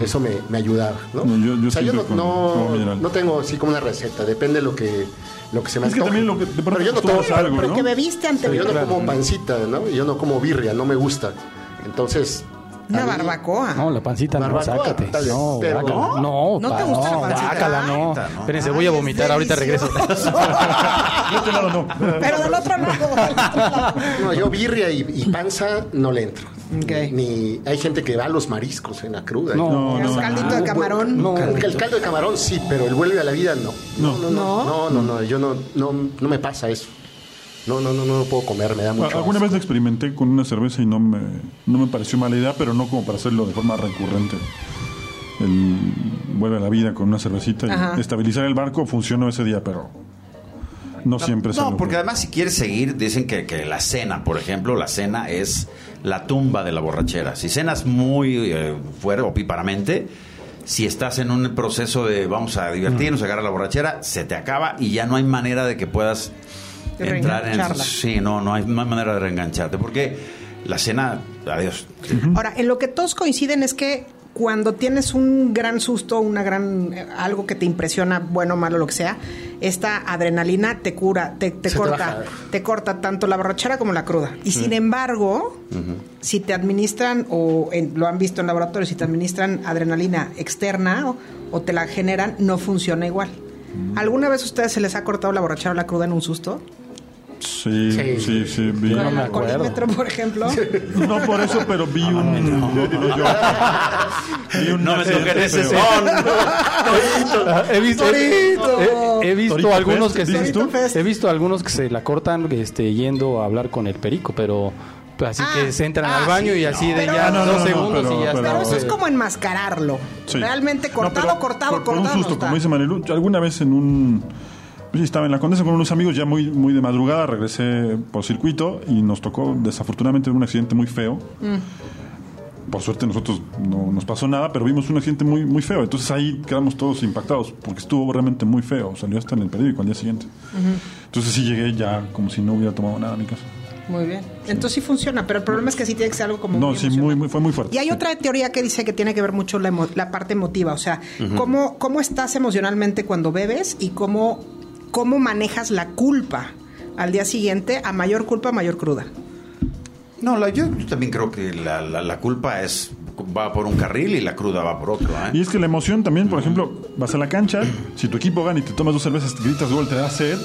Eso me, me ayudaba, ¿no? No, yo- yo o sea, yo no, con no, no tengo así como una receta, depende de lo que, lo que se me Es que antoje. también lo que de Pero yo no tomo, algo, Pero ¿no? que bebiste pero yo anteriormente. no como pancita, ¿no? Yo no como birria, no me gusta. Entonces... Una barbacoa. No, la pancita no, Barbacoa, sácate. tal vez, No, pero- guácala. no, ¿No te pa- gusta la no, pancita? guácala, no. Ay, no. Espérense, voy a vomitar, ahorita regreso. este <laughs> no. Pero del otro lado. No, yo birria y, y panza no le entro. Ni, hay gente que va a los mariscos en la cruda. No, No, El no, caldito de camarón. No, el, el caldo de camarón sí, pero el vuelve a la vida no. No. no, no, no, no, no, yo no, no, no me pasa eso. No, no, no, no lo puedo comer, me da mucho. Alguna asco. vez lo experimenté con una cerveza y no me, no me pareció mala idea, pero no como para hacerlo de forma recurrente. El vuelve a la vida con una cervecita y Ajá. estabilizar el barco funcionó ese día, pero no siempre se No, logró. porque además si quieres seguir, dicen que, que la cena, por ejemplo, la cena es la tumba de la borrachera. Si cenas muy eh, fuera o píparamente, si estás en un proceso de vamos a divertirnos, agarrar la borrachera, se te acaba y ya no hay manera de que puedas De entrar en... Sí, no, no hay, no hay manera de reengancharte, porque la cena, adiós. Ahora, en lo que todos coinciden es que cuando tienes un gran susto, una gran eh, algo que te impresiona, bueno, malo, lo que sea, esta adrenalina te cura, te, te corta, te corta tanto la borrachera como la cruda. Y sin embargo, si te administran o en- lo han visto en laboratorio, si te administran adrenalina externa o, o te la generan, no funciona igual. ¿Alguna vez a ustedes se les ha cortado la borrachera o la cruda en un susto? Sí, sí, Sí. sí. vi- Con el me acuerdo. por ejemplo. No por eso, pero vi un. digo yo, vi un No me accidente ese son. he visto, he, he- he visto Torito algunos Fest, que ¿dices se, he visto algunos que se la cortan este, yendo a hablar con el perico, pero así Ah, que se entran ah, al baño sí, y así no. de ya No, no, dos no, no, segundos pero- y ya pero- eso es como enmascararlo. Sí. Realmente No, cortado, pero cortado, por, por cortado. un susto, no está. como dice Marilu. alguna vez en un. Sí, estaba en la Condesa con unos amigos ya muy, muy de madrugada, regresé por circuito y nos tocó desafortunadamente un accidente muy feo. Por suerte nosotros no nos pasó nada, pero vimos un accidente muy, muy feo. Entonces ahí quedamos todos impactados porque estuvo realmente muy feo. Salió hasta en el periódico al día siguiente. Entonces sí llegué ya como si no hubiera tomado nada a mi casa. Muy bien. Entonces sí funciona, pero el problema es que sí tiene que ser algo como No, muy sí, muy, muy, fue muy fuerte. Y hay otra teoría que dice que tiene que ver mucho la, emo- la parte emotiva, o sea, cómo, cómo estás emocionalmente cuando bebes y cómo, cómo manejas la culpa al día siguiente, a mayor culpa, a mayor cruda. No, la- yo, yo también creo que la, la- la culpa es va por un carril y la cruda va por otro. ¿eh? Y es que la emoción también, por ejemplo, vas a la cancha, si tu equipo gana y te tomas dos cervezas, gritas gol, te da sed,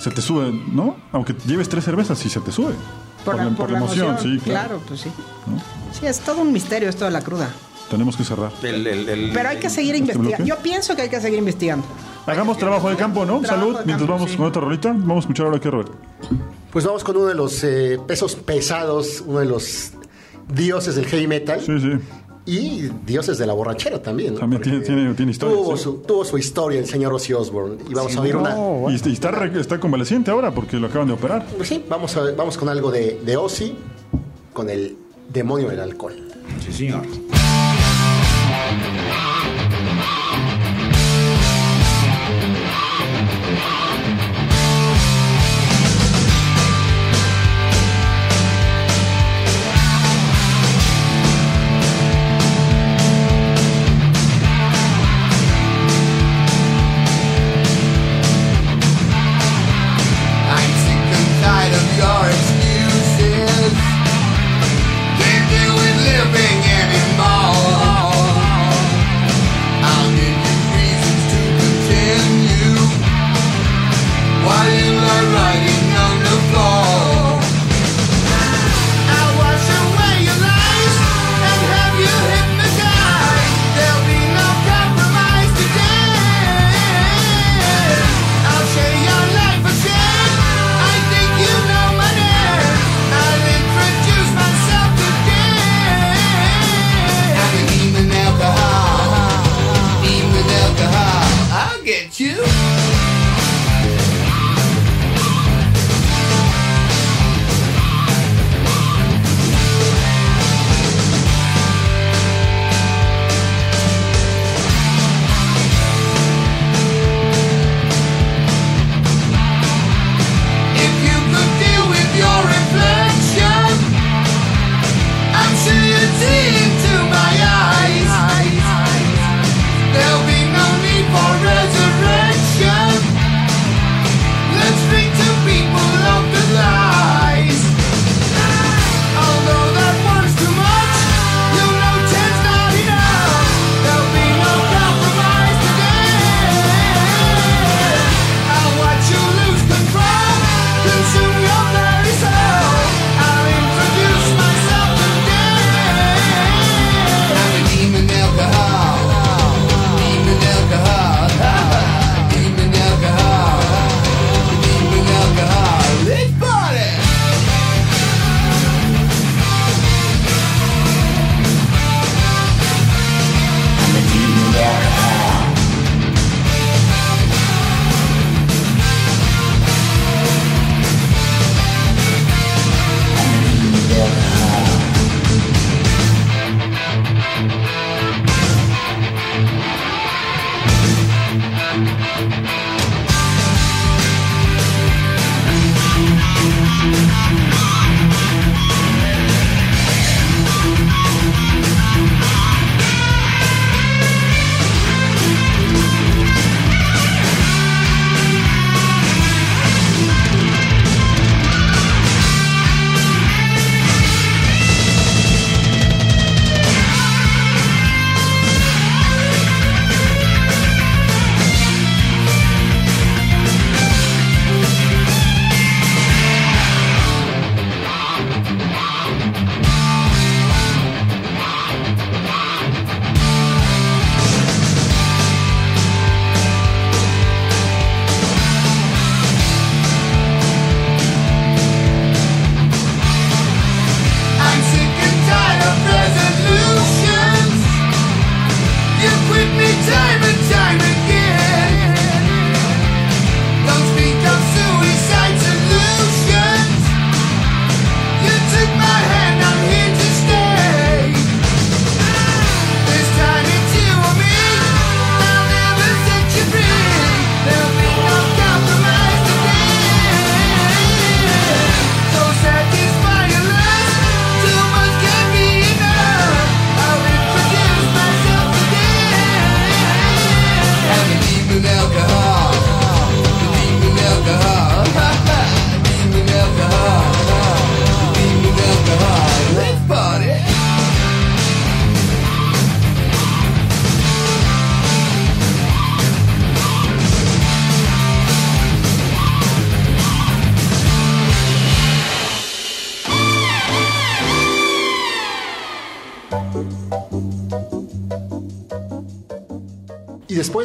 se te sube, ¿no? Aunque lleves tres cervezas, sí se te sube. Por, la, por la emoción, sí, claro. pues sí. Sí, es todo un misterio esto de la cruda. Tenemos que cerrar. El- el- el- Pero hay que seguir ¿Este investigando. Yo pienso que hay que seguir investigando. Hagamos trabajo de campo, ¿no? Salud, mientras vamos con otra rolita. Vamos a escuchar ahora qué, Robert. Pues vamos con uno de los eh, pesos pesados, uno de los dioses del heavy metal. Sí, sí. Y dioses de la borrachera también. También tiene, tiene, tiene, historia. Tuvo, su, historia el señor Ozzy Osbourne. Y vamos a oír una. Y, y, está, está convaleciente ahora porque lo acaban de operar. Pues sí, vamos, vamos con algo de, de Ozzy, con el demonio del alcohol. Sí, señor.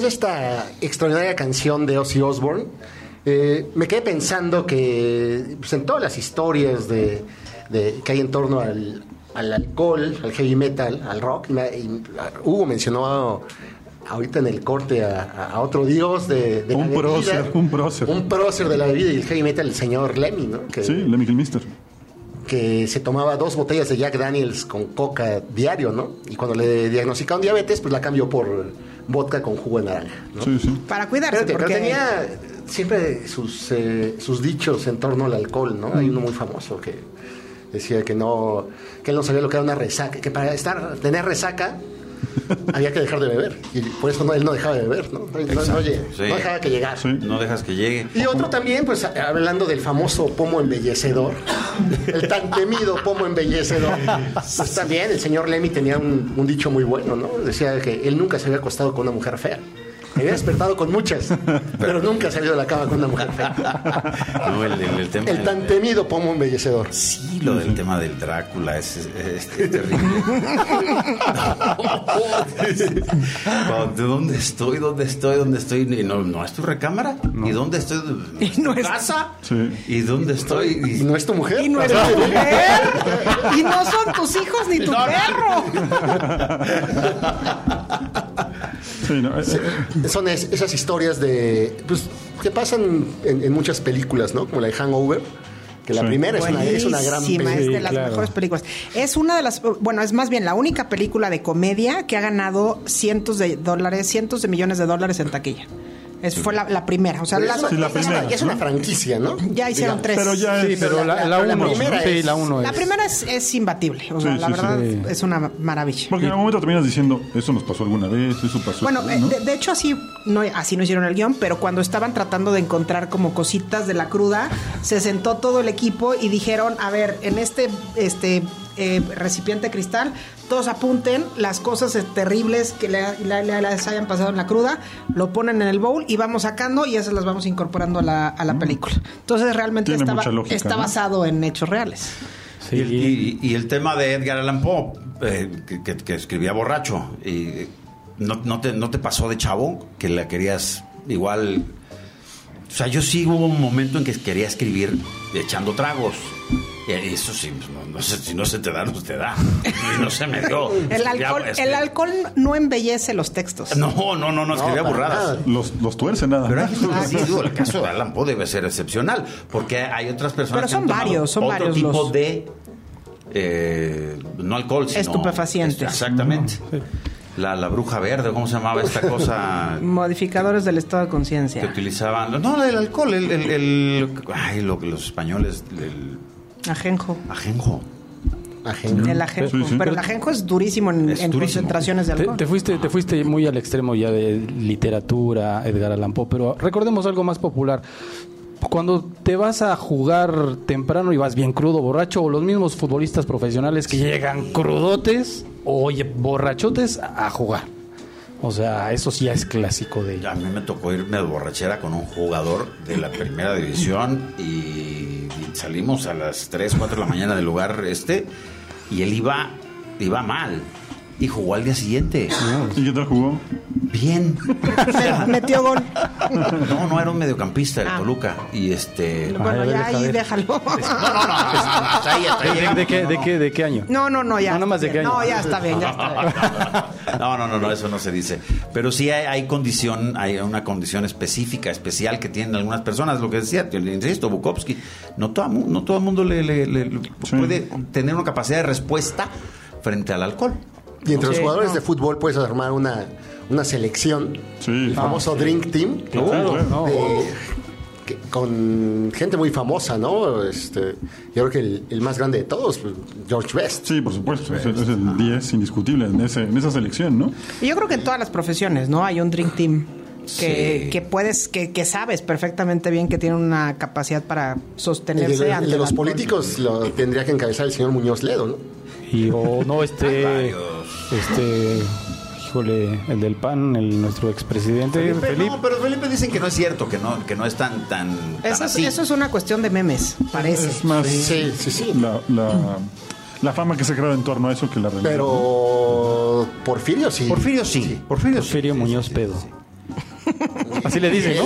esta extraordinaria canción de Ozzy Osbourne, eh, me quedé pensando que pues, en todas las historias de, que hay en torno al, al, alcohol, al heavy metal, al rock, uh, Hugo mencionó ahorita en el corte a, otro dios de, de un la bebida, un prócer, un prócer de la bebida y el heavy metal, el señor Lemmy, ¿no? Que, sí, Lemmy Kilmister. Que se tomaba dos botellas de Jack Daniels con coca diario, ¿no? Y cuando le diagnosticaron diabetes, pues la cambió por vodka con jugo de naranja, ¿no? Sí, sí. Para cuidarse, Espérate, porque... pero tenía siempre sus, eh, sus dichos en torno al alcohol, ¿no? Hay uno muy famoso que decía que no, que él no sabía lo que era una resaca, que para estar, tener resaca había que dejar de beber. Y por eso no, él no dejaba de beber, ¿no? No, no- no lle- Sí. no dejaba que llegara. Sí. No dejas que llegue. Y otro también, pues hablando del famoso pomo embellecedor, el tan temido pomo embellecedor, pues también el señor Lemmy tenía un, un dicho muy bueno, ¿no? Decía que él nunca se había acostado con una mujer fea. Me había despertado con muchas, pero nunca salió de la cama con una mujer fea. <laughs> No, el, el- el tema El tan temido pomo embellecedor. Sí, lo del tema del Drácula es, es- es- es terrible. <laughs> ¿De dónde estoy? ¿Dónde estoy? ¿Dónde estoy? Y No, no es tu recámara. ¿Y dónde estoy? Y no ¿Tu es- casa? Sí. ¿Y dónde estoy? ¿Y no es tu mujer? Y no es <laughs> tu mujer. Y no son tus hijos ni tu No, no. perro. Sí, no, Son es- esas historias de pues, que pasan en, en muchas películas, ¿no? Como la de Hangover, que la Sí. primera es una, es una gran Buenísima, es película. de las claro. mejores películas. Es una de las, bueno, es más bien la única película de comedia que ha ganado cientos de dólares, cientos de millones de dólares en taquilla. Es, fue la, la primera. O sea, es una- Sí, la es una- primera, ya es una franquicia, ¿no? ya hicieron Digamos. tres. pero ya Sí, es... pero la, la- la la uno, primera sí, es- la uno La es- primera es, es imbatible. O sea, Sí, la sí, verdad sí. es una maravilla. Porque en algún momento terminas diciendo, eso nos pasó alguna vez, eso pasó... Bueno, esto", eh, ¿no? de, de hecho así no, así no hicieron el guion, pero cuando estaban tratando de encontrar como cositas de la cruda, se sentó todo el equipo y dijeron, a ver, en este, este eh, recipiente cristal, todos apunten las cosas eh, terribles que le, le- le- les hayan pasado en la cruda, lo ponen en el bowl y vamos sacando y esas las vamos incorporando a la, a la película. Entonces realmente Tiene estaba- mucha lógica, está ¿no? basado en hechos reales. Sí, Y, el- y- y el tema de Edgar Allan Poe, eh, que, que- que escribía borracho, y no, no te, ¿no te pasó de chavo que la querías igual? O sea, yo sí hubo un momento en que quería escribir echando tragos. Eso sí, pues, no, no sé, si no se te da, no se te da. Y no se me dio. <laughs> El Ya, alcohol, pues, el alcohol no embellece los textos. No, no, no, no, escribía burradas. Los, los tuerce nada Pero sí, <laughs> digo, el caso de Alan Poe debe ser excepcional, porque hay otras personas Pero que han son varios, son otro varios tipo los- de eh, no alcohol, sino Estupefacientes. Exactamente. La, la bruja verde, ¿cómo se llamaba esta cosa <laughs> Modificadores del estado de que conciencia. utilizaban? No, el alcohol, el, el, el- ay, lo que los españoles, el Ajenjo. ajenjo. Ajenjo. El ajenjo. Sí, sí. Pero el ajenjo es durísimo en, Es en durísimo. concentraciones de Te, alcohol. te fuiste, te fuiste muy al extremo ya de literatura, Edgar Allan Poe, pero recordemos algo más popular. Cuando te vas a jugar temprano y vas bien crudo, borracho, o los mismos futbolistas profesionales que llegan crudotes o borrachotes a jugar. O sea, eso sí es clásico de A mí me tocó irme de borrachera con un jugador de la primera división y salimos a las 3, 4 de la mañana del lugar este y él iba, iba mal y jugó al día siguiente. ¿Y qué tal jugó? Bien. Me- Metió gol. No, no era un mediocampista de Ah. Toluca y este... Bueno, ver, ya ahí déjalo. No, no, no, ¿De, qué, no, de, no. qué, ¿De qué año? No, no, no, ya. No, más de qué año. No, ya está bien, ya está bien. No, no, no, no, eso no se dice. Pero sí hay, hay condición, hay una condición específica, especial que tienen algunas personas. Lo que decía, te- insisto, Bukowski, no todo, no todo el mundo le, le- le- le Sí. puede tener una capacidad de respuesta frente al alcohol. Y entre los jugadores no. de fútbol puedes armar una, una selección, Sí. el famoso Drink Team, Claro, claro. No, de- que- con gente muy famosa, ¿no? Este, yo creo que el, el más grande de todos, pues, George Best. Sí, por supuesto. Es, el- es el 10 indiscutible en, ese, en esa selección, ¿no? Y yo creo que en todas las profesiones, ¿no? Hay un Dream Team que, Sí. que puedes, que, que sabes perfectamente bien que tiene una capacidad para El sostenerse de, el de los políticos lo tendría que encabezar el señor Muñoz Ledo, ¿no? Y o no, Hay este, este, híjole, el del PAN, el nuestro expresidente Felipe, Felipe. No, pero Felipe dicen que no es cierto, que no, que no es tan, tan, tan Eso es, así. eso es una cuestión de memes, parece. Es más Sí, sí, sí. La, la, la fama que se crea en torno a eso que la realidad. Pero Porfirio sí. Porfirio sí, Porfirio sí. Porfirio Muñoz Pedo. <laughs> Así le dicen, ¿no?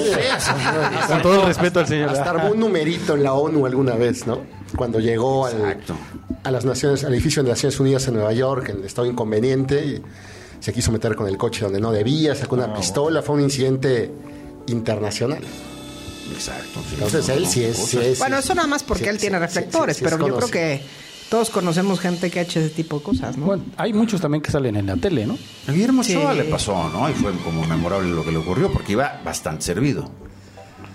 Con todo el respeto al señor. Hasta armó un numerito en la ONU alguna vez, ¿no? Cuando llegó al, Exacto. A las naciones, al edificio de Naciones Unidas en Nueva York, en estado inconveniente, y se quiso meter con el coche donde no debía, sacó una pistola, fue un incidente internacional. Exacto. sí, Entonces no, él no, sí es, cosas- sí es- Bueno, eso nada más porque sí, él tiene sí, reflectores, sí, sí, sí, pero yo creo que todos conocemos gente que ha hecho ese tipo de cosas, ¿no? Bueno, hay muchos también que salen en la tele, ¿no? A Guillermo Sí. Ochoa le pasó, ¿no? Y fue como memorable lo que le ocurrió, porque iba bastante servido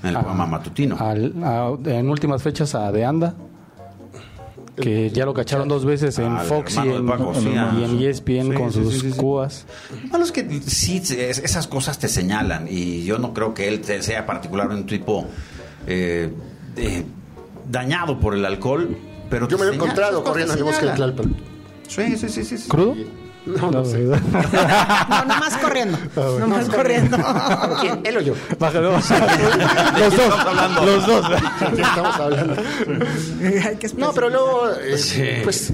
en el Ah, programa matutino. Al- a- en últimas fechas a De Anda, que ya lo cacharon dos veces en Ah, Fox y en, Paco, sí, y ah, en. ESPN Sí, con sí, sus sí, sí, sí. cubas. Bueno, es que sí, es- esas cosas te señalan y yo no creo que él te- sea particularmente un tipo eh, eh, dañado por el alcohol, pero Yo me lo he encontrado corriendo en el bosque de señalan. Tlalpan. Sí, sí, sí, sí. sí. ¿Crudo? No, no sé. <laughs> No, nada más corriendo. Nada más corriendo. ¿Quién? ¿Él o yo? ¿De <laughs> los dos. hablando? Los dos. ¿De qué estamos hablando? <laughs> Hay que No, pero luego, eh, Sí. pues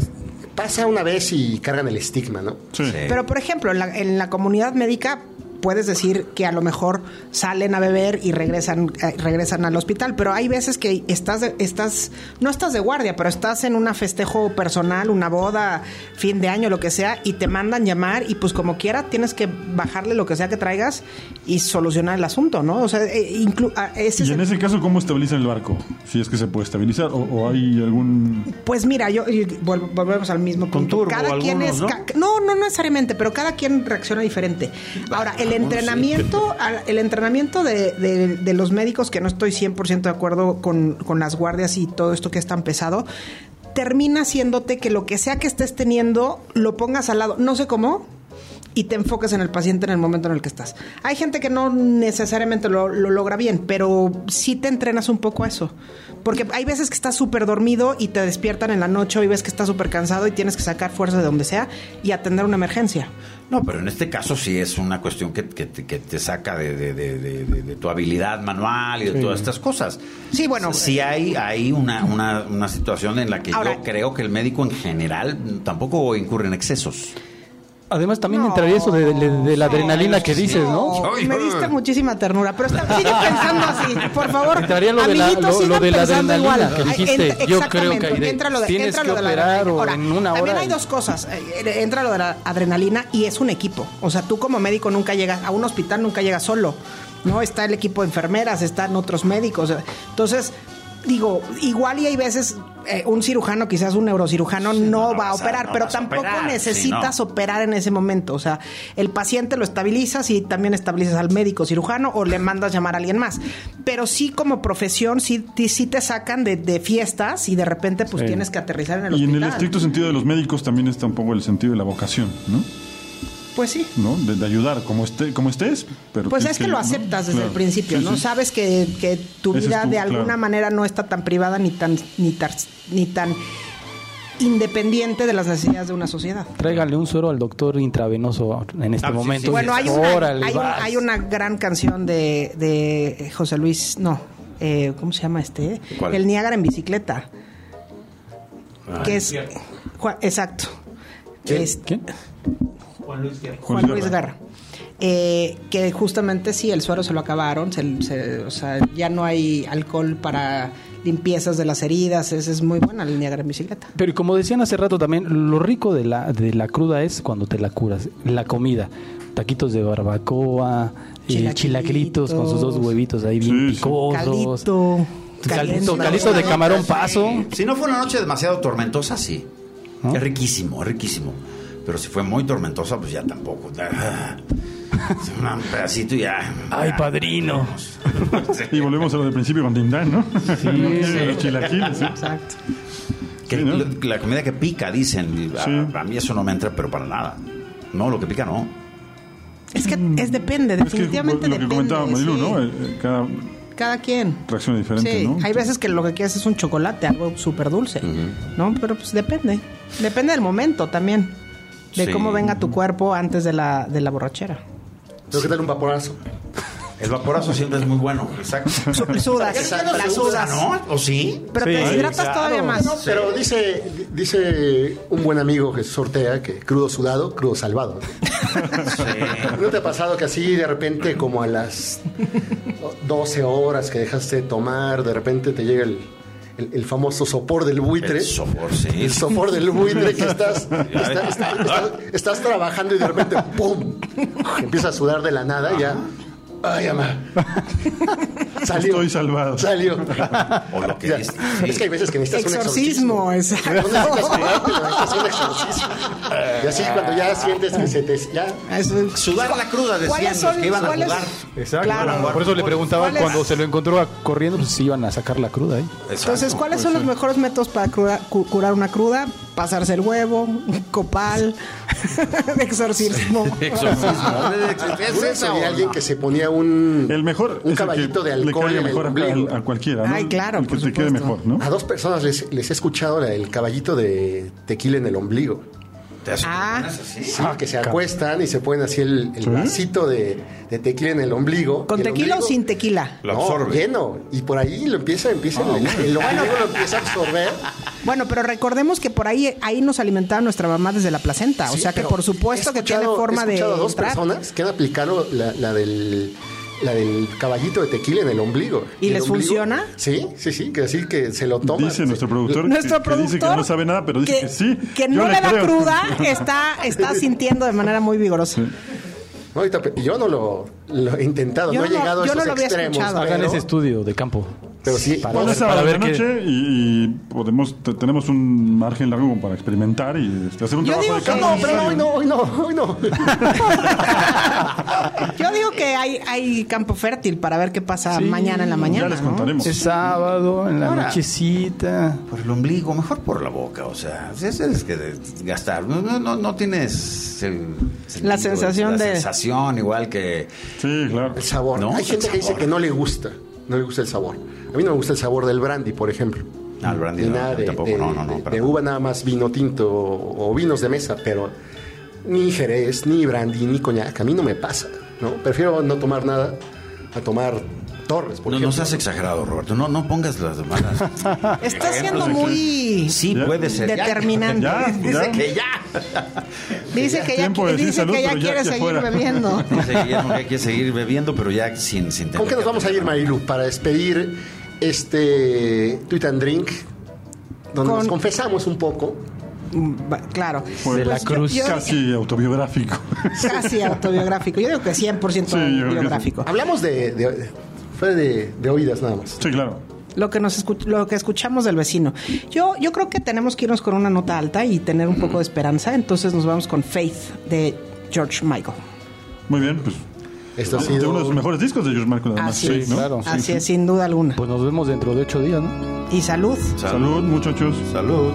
pasa una vez y cargan el estigma, ¿no? Sí. Sí. Pero, por ejemplo, en la, en la comunidad médica puedes decir que a lo mejor salen a beber y regresan eh, regresan al hospital, pero hay veces que estás de- estás no estás de guardia, pero estás en un festejo personal, una boda, fin de año, lo que sea, y te mandan llamar y pues como quiera tienes que bajarle lo que sea que traigas y solucionar el asunto, ¿no? O sea, eh, inclu- ah, ese es Y en ese caso, ¿cómo estabilizan el barco? Si es que se puede estabilizar o, o hay algún... Pues mira, yo y vol- volvemos al mismo Con punto. turbo cada quien algunos, es ¿no? ca- no, no necesariamente, pero cada quien reacciona diferente. Ahora, el algunos entrenamiento, el entrenamiento de, de- de los médicos que no estoy 100% de acuerdo con, con las guardias y todo esto que es tan pesado, termina haciéndote que lo que sea que estés teniendo lo pongas al lado, no sé cómo, y te enfoques en el paciente en el momento en el que estás. Hay gente que no necesariamente lo, lo logra bien, pero sí te entrenas un poco a eso. Porque hay veces que estás súper dormido y te despiertan en la noche y ves que estás súper cansado y tienes que sacar fuerza de donde sea y atender una emergencia. No, pero en este caso sí es una cuestión que, que te- que te saca de, de- de- de- de- de tu habilidad manual y de todas estas cosas. Sí, bueno, Sí hay, hay una, una, una situación en la que Ahora- yo creo que el médico en general tampoco incurre en excesos. Además también No, entraría eso de, de- de la adrenalina que dices, ¿no? No, me diste muchísima ternura, pero está- sigue <laughs> pensando así, por favor. Entraría lo de la- lo- lo de la adrenalina igual. que dijiste. entra- Yo exactamente, creo que hay de- entra lo de, tienes entra que lo de la operar adrenalina. o Ahora, en una También hora hay y- dos cosas. Eh, Entra lo de la adrenalina y es un equipo. O sea, tú como médico nunca llegas a un hospital, nunca llegas solo. No está el equipo de enfermeras, están otros médicos. Entonces, digo, igual y hay veces eh, un cirujano, quizás un neurocirujano, no, no, no va a operar, no pero tampoco operar, sí, necesitas no. operar en ese momento. O sea, el paciente lo estabilizas y también estabilizas al médico cirujano o le mandas llamar a alguien más. Pero sí, como profesión, sí, sí te sacan de, de fiestas y de repente pues Sí. tienes que aterrizar en el Y en hospital. el estricto sentido de los médicos también está un poco el sentido de la vocación, ¿no? Pues sí. ¿No? De, de ayudar como, esté, como estés, pero... Pues es que lo ¿no? aceptas desde Claro. el principio, Sí, ¿no? sí. Sabes que, que tu Ese vida tu- de alguna claro. manera no está tan privada ni tan, ni tan, ni tan independiente de las necesidades de una sociedad. Tráigale un suero al doctor intravenoso en este Ah, momento. sí. Bueno, hay una, Órale, hay, un- hay una gran canción de, de José Luis, no, eh, ¿cómo se llama este? ¿Cuál? El Niágara en bicicleta. que es. Juan- exacto. Es- ¿Quién? Juan Luis Guerra. Guerra. Eh, que justamente sí, el suero se lo acabaron, se- se- o sea, ya no hay alcohol para limpiezas de las heridas, esa es muy buena la Niágara en bicicleta. Pero como decían hace rato también, lo rico de la, de la cruda es cuando te la curas, la comida. Taquitos de barbacoa, eh, Chilaquilitos. con sus dos huevitos ahí bien Sí, picosos. Calito. Calito, de camarón paso. Si no fue una noche demasiado tormentosa, sí. ¿No? Es riquísimo, es riquísimo. Pero si fue muy tormentosa, pues ya tampoco. <laughs> Un pedacito y ya. Ay, padrino. Sí. Y volvemos a lo del principio con Tindán, ¿no? Sí, <laughs> los chilaquiles, sí. Exacto. Que Sí, ¿no? la, la comida que pica, dicen. a- Sí. A, mí eso no me entra, pero para nada. No, lo que pica no. Es que es depende, Es que definitivamente lo que comentaba Marilu, sí. ¿no? Eh, eh, Cada Cada quien. reacción es diferente, Sí, ¿no? hay veces que lo que quieres es un chocolate, algo súper dulce, ¿no? Pero pues depende. Depende del momento también. De Sí. cómo venga tu cuerpo antes de la, de la borrachera. Tengo que darle un vaporazo. El vaporazo siempre es muy bueno, exacto. Su- Sudas, Exacto. la sudas. ¿No? ¿O sí? Pero te Sí, deshidratas claro. todavía más. No, pero dice, dice un buen amigo Jesús Ortega que crudo sudado, crudo salvado. ¿No te ha pasado que así de repente, como a las 12 horas que dejaste de tomar, de repente te llega el, el- el famoso sopor del buitre? El sopor, sí. El sopor del buitre que estás, <laughs> está- está- está- estás trabajando y de repente ¡pum! Empieza a sudar de la nada ya. Ay, ama. <laughs> Salió. Estoy salvado. Salió. O lo que es. Es que hay veces que necesitas Exorcismo, un exorcismo. exacto. No necesitas un exorcismo. Y así cuando ya sientes que se te... Ya, Sudar la cruda, decían ¿Cuáles los son- que iban a cuáles- jugar. Exacto. Claro. Por eso le preguntaba cuando se lo encontró corriendo, pues si iban a sacar la cruda ahí. Entonces, ¿cuáles son los mejores métodos para cura- cu- curar una cruda? Pasarse el huevo, copal, <laughs> exorcismo. Oí a alguien que se ponía un, El mejor. un es caballito de le alcohol caiga en el mejor a, ombligo. a- cualquiera. ¿no? Ay, claro, El que por te quede mejor, ¿no? A dos personas les, les he escuchado el caballito de tequila en el ombligo. Te hace Ah. así. Sí, que se acuestan y se ponen así el, el vasito de, de tequila en el ombligo. ¿Con el tequila o sin tequila? Lo no, absorbe. lleno. Y por ahí lo empieza, empieza el, el ombligo lo empieza a absorber. Bueno, pero recordemos que por ahí ahí nos alimentaba nuestra mamá desde la placenta. o sea que por supuesto que tiene forma he de. dos entrar. personas que han aplicado la, la del la del caballito de tequila en el ombligo. ¿Y el les ombligo- funciona? Sí, sí, sí, que así que se lo toma. Dice nuestro productor, Nuestro que, que dice que productor no sabe nada, pero dice que, sí. que no le, da creo. cruda, <laughs> está, está sintiendo de manera muy vigorosa. No, yo no lo, lo he intentado, Yo no he no- llegado yo a no esos lo había extremos. escuchado. Hagan ese estudio de campo. Pero sí, Para Bueno, ver- para y, y podemos te- tenemos un margen largo como para experimentar y este, hacer un Yo trabajo digo de campo. No, pero hoy no, hoy no, hoy no. <laughs> Yo digo que hay, hay campo fértil para ver qué pasa Sí, mañana en la mañana. ya les ¿no? contaremos. Es sábado, en la Ahora- nochecita. Por el ombligo, mejor por la boca, o sea, es, es que de- gastar. No, no, no, no tienes La sensación la de- sensación igual que Sí, claro. El sabor. No, Hay gente que dice que no le gusta, no le gusta el sabor. A mí no me gusta el sabor del brandy, por ejemplo. Ah, el brandy no, nada de, tampoco, de- no, no, no, de- para de nada. uva, nada más vino tinto o, o vinos de mesa, pero ni jerez, ni brandy, ni coñac. A mí no me pasa, ¿no? Prefiero no tomar nada a tomar torres, por no, no seas exagerado, Roberto. No, no pongas las malas. <laughs> Está siendo muy Sí, puede ser. Ya. determinante. Ya, Dice ya. que ya. <laughs> Dice que ya, de decir dice salud, que ya quiere seguir bebiendo. <laughs> Dice que ya que seguir bebiendo, pero ya sin, sin ¿Con qué tener nos vamos a ir, Marilu, para despedir este Tweet and Drink? Donde Con- nos confesamos un poco. Mm, Claro. Pues, la cruz. yo- Casi autobiográfico. casi autobiográfico. Yo digo que 100% Sí, yo creo que sí. biográfico. Hablamos de... de- fue de, de oídas nada más. Sí, claro. Lo que nos escu- lo que escuchamos del vecino. Yo yo creo que tenemos que irnos con una nota alta y tener un poco de esperanza, entonces nos vamos con Faith de George Michael. Muy bien, pues. Esto ha sido... uno de los mejores discos de George Michael, además. Así sí, es, ¿no? claro. Así es, sin duda alguna. Pues nos vemos dentro de ocho días, ¿no? Y salud. Salud, muchachos. Salud.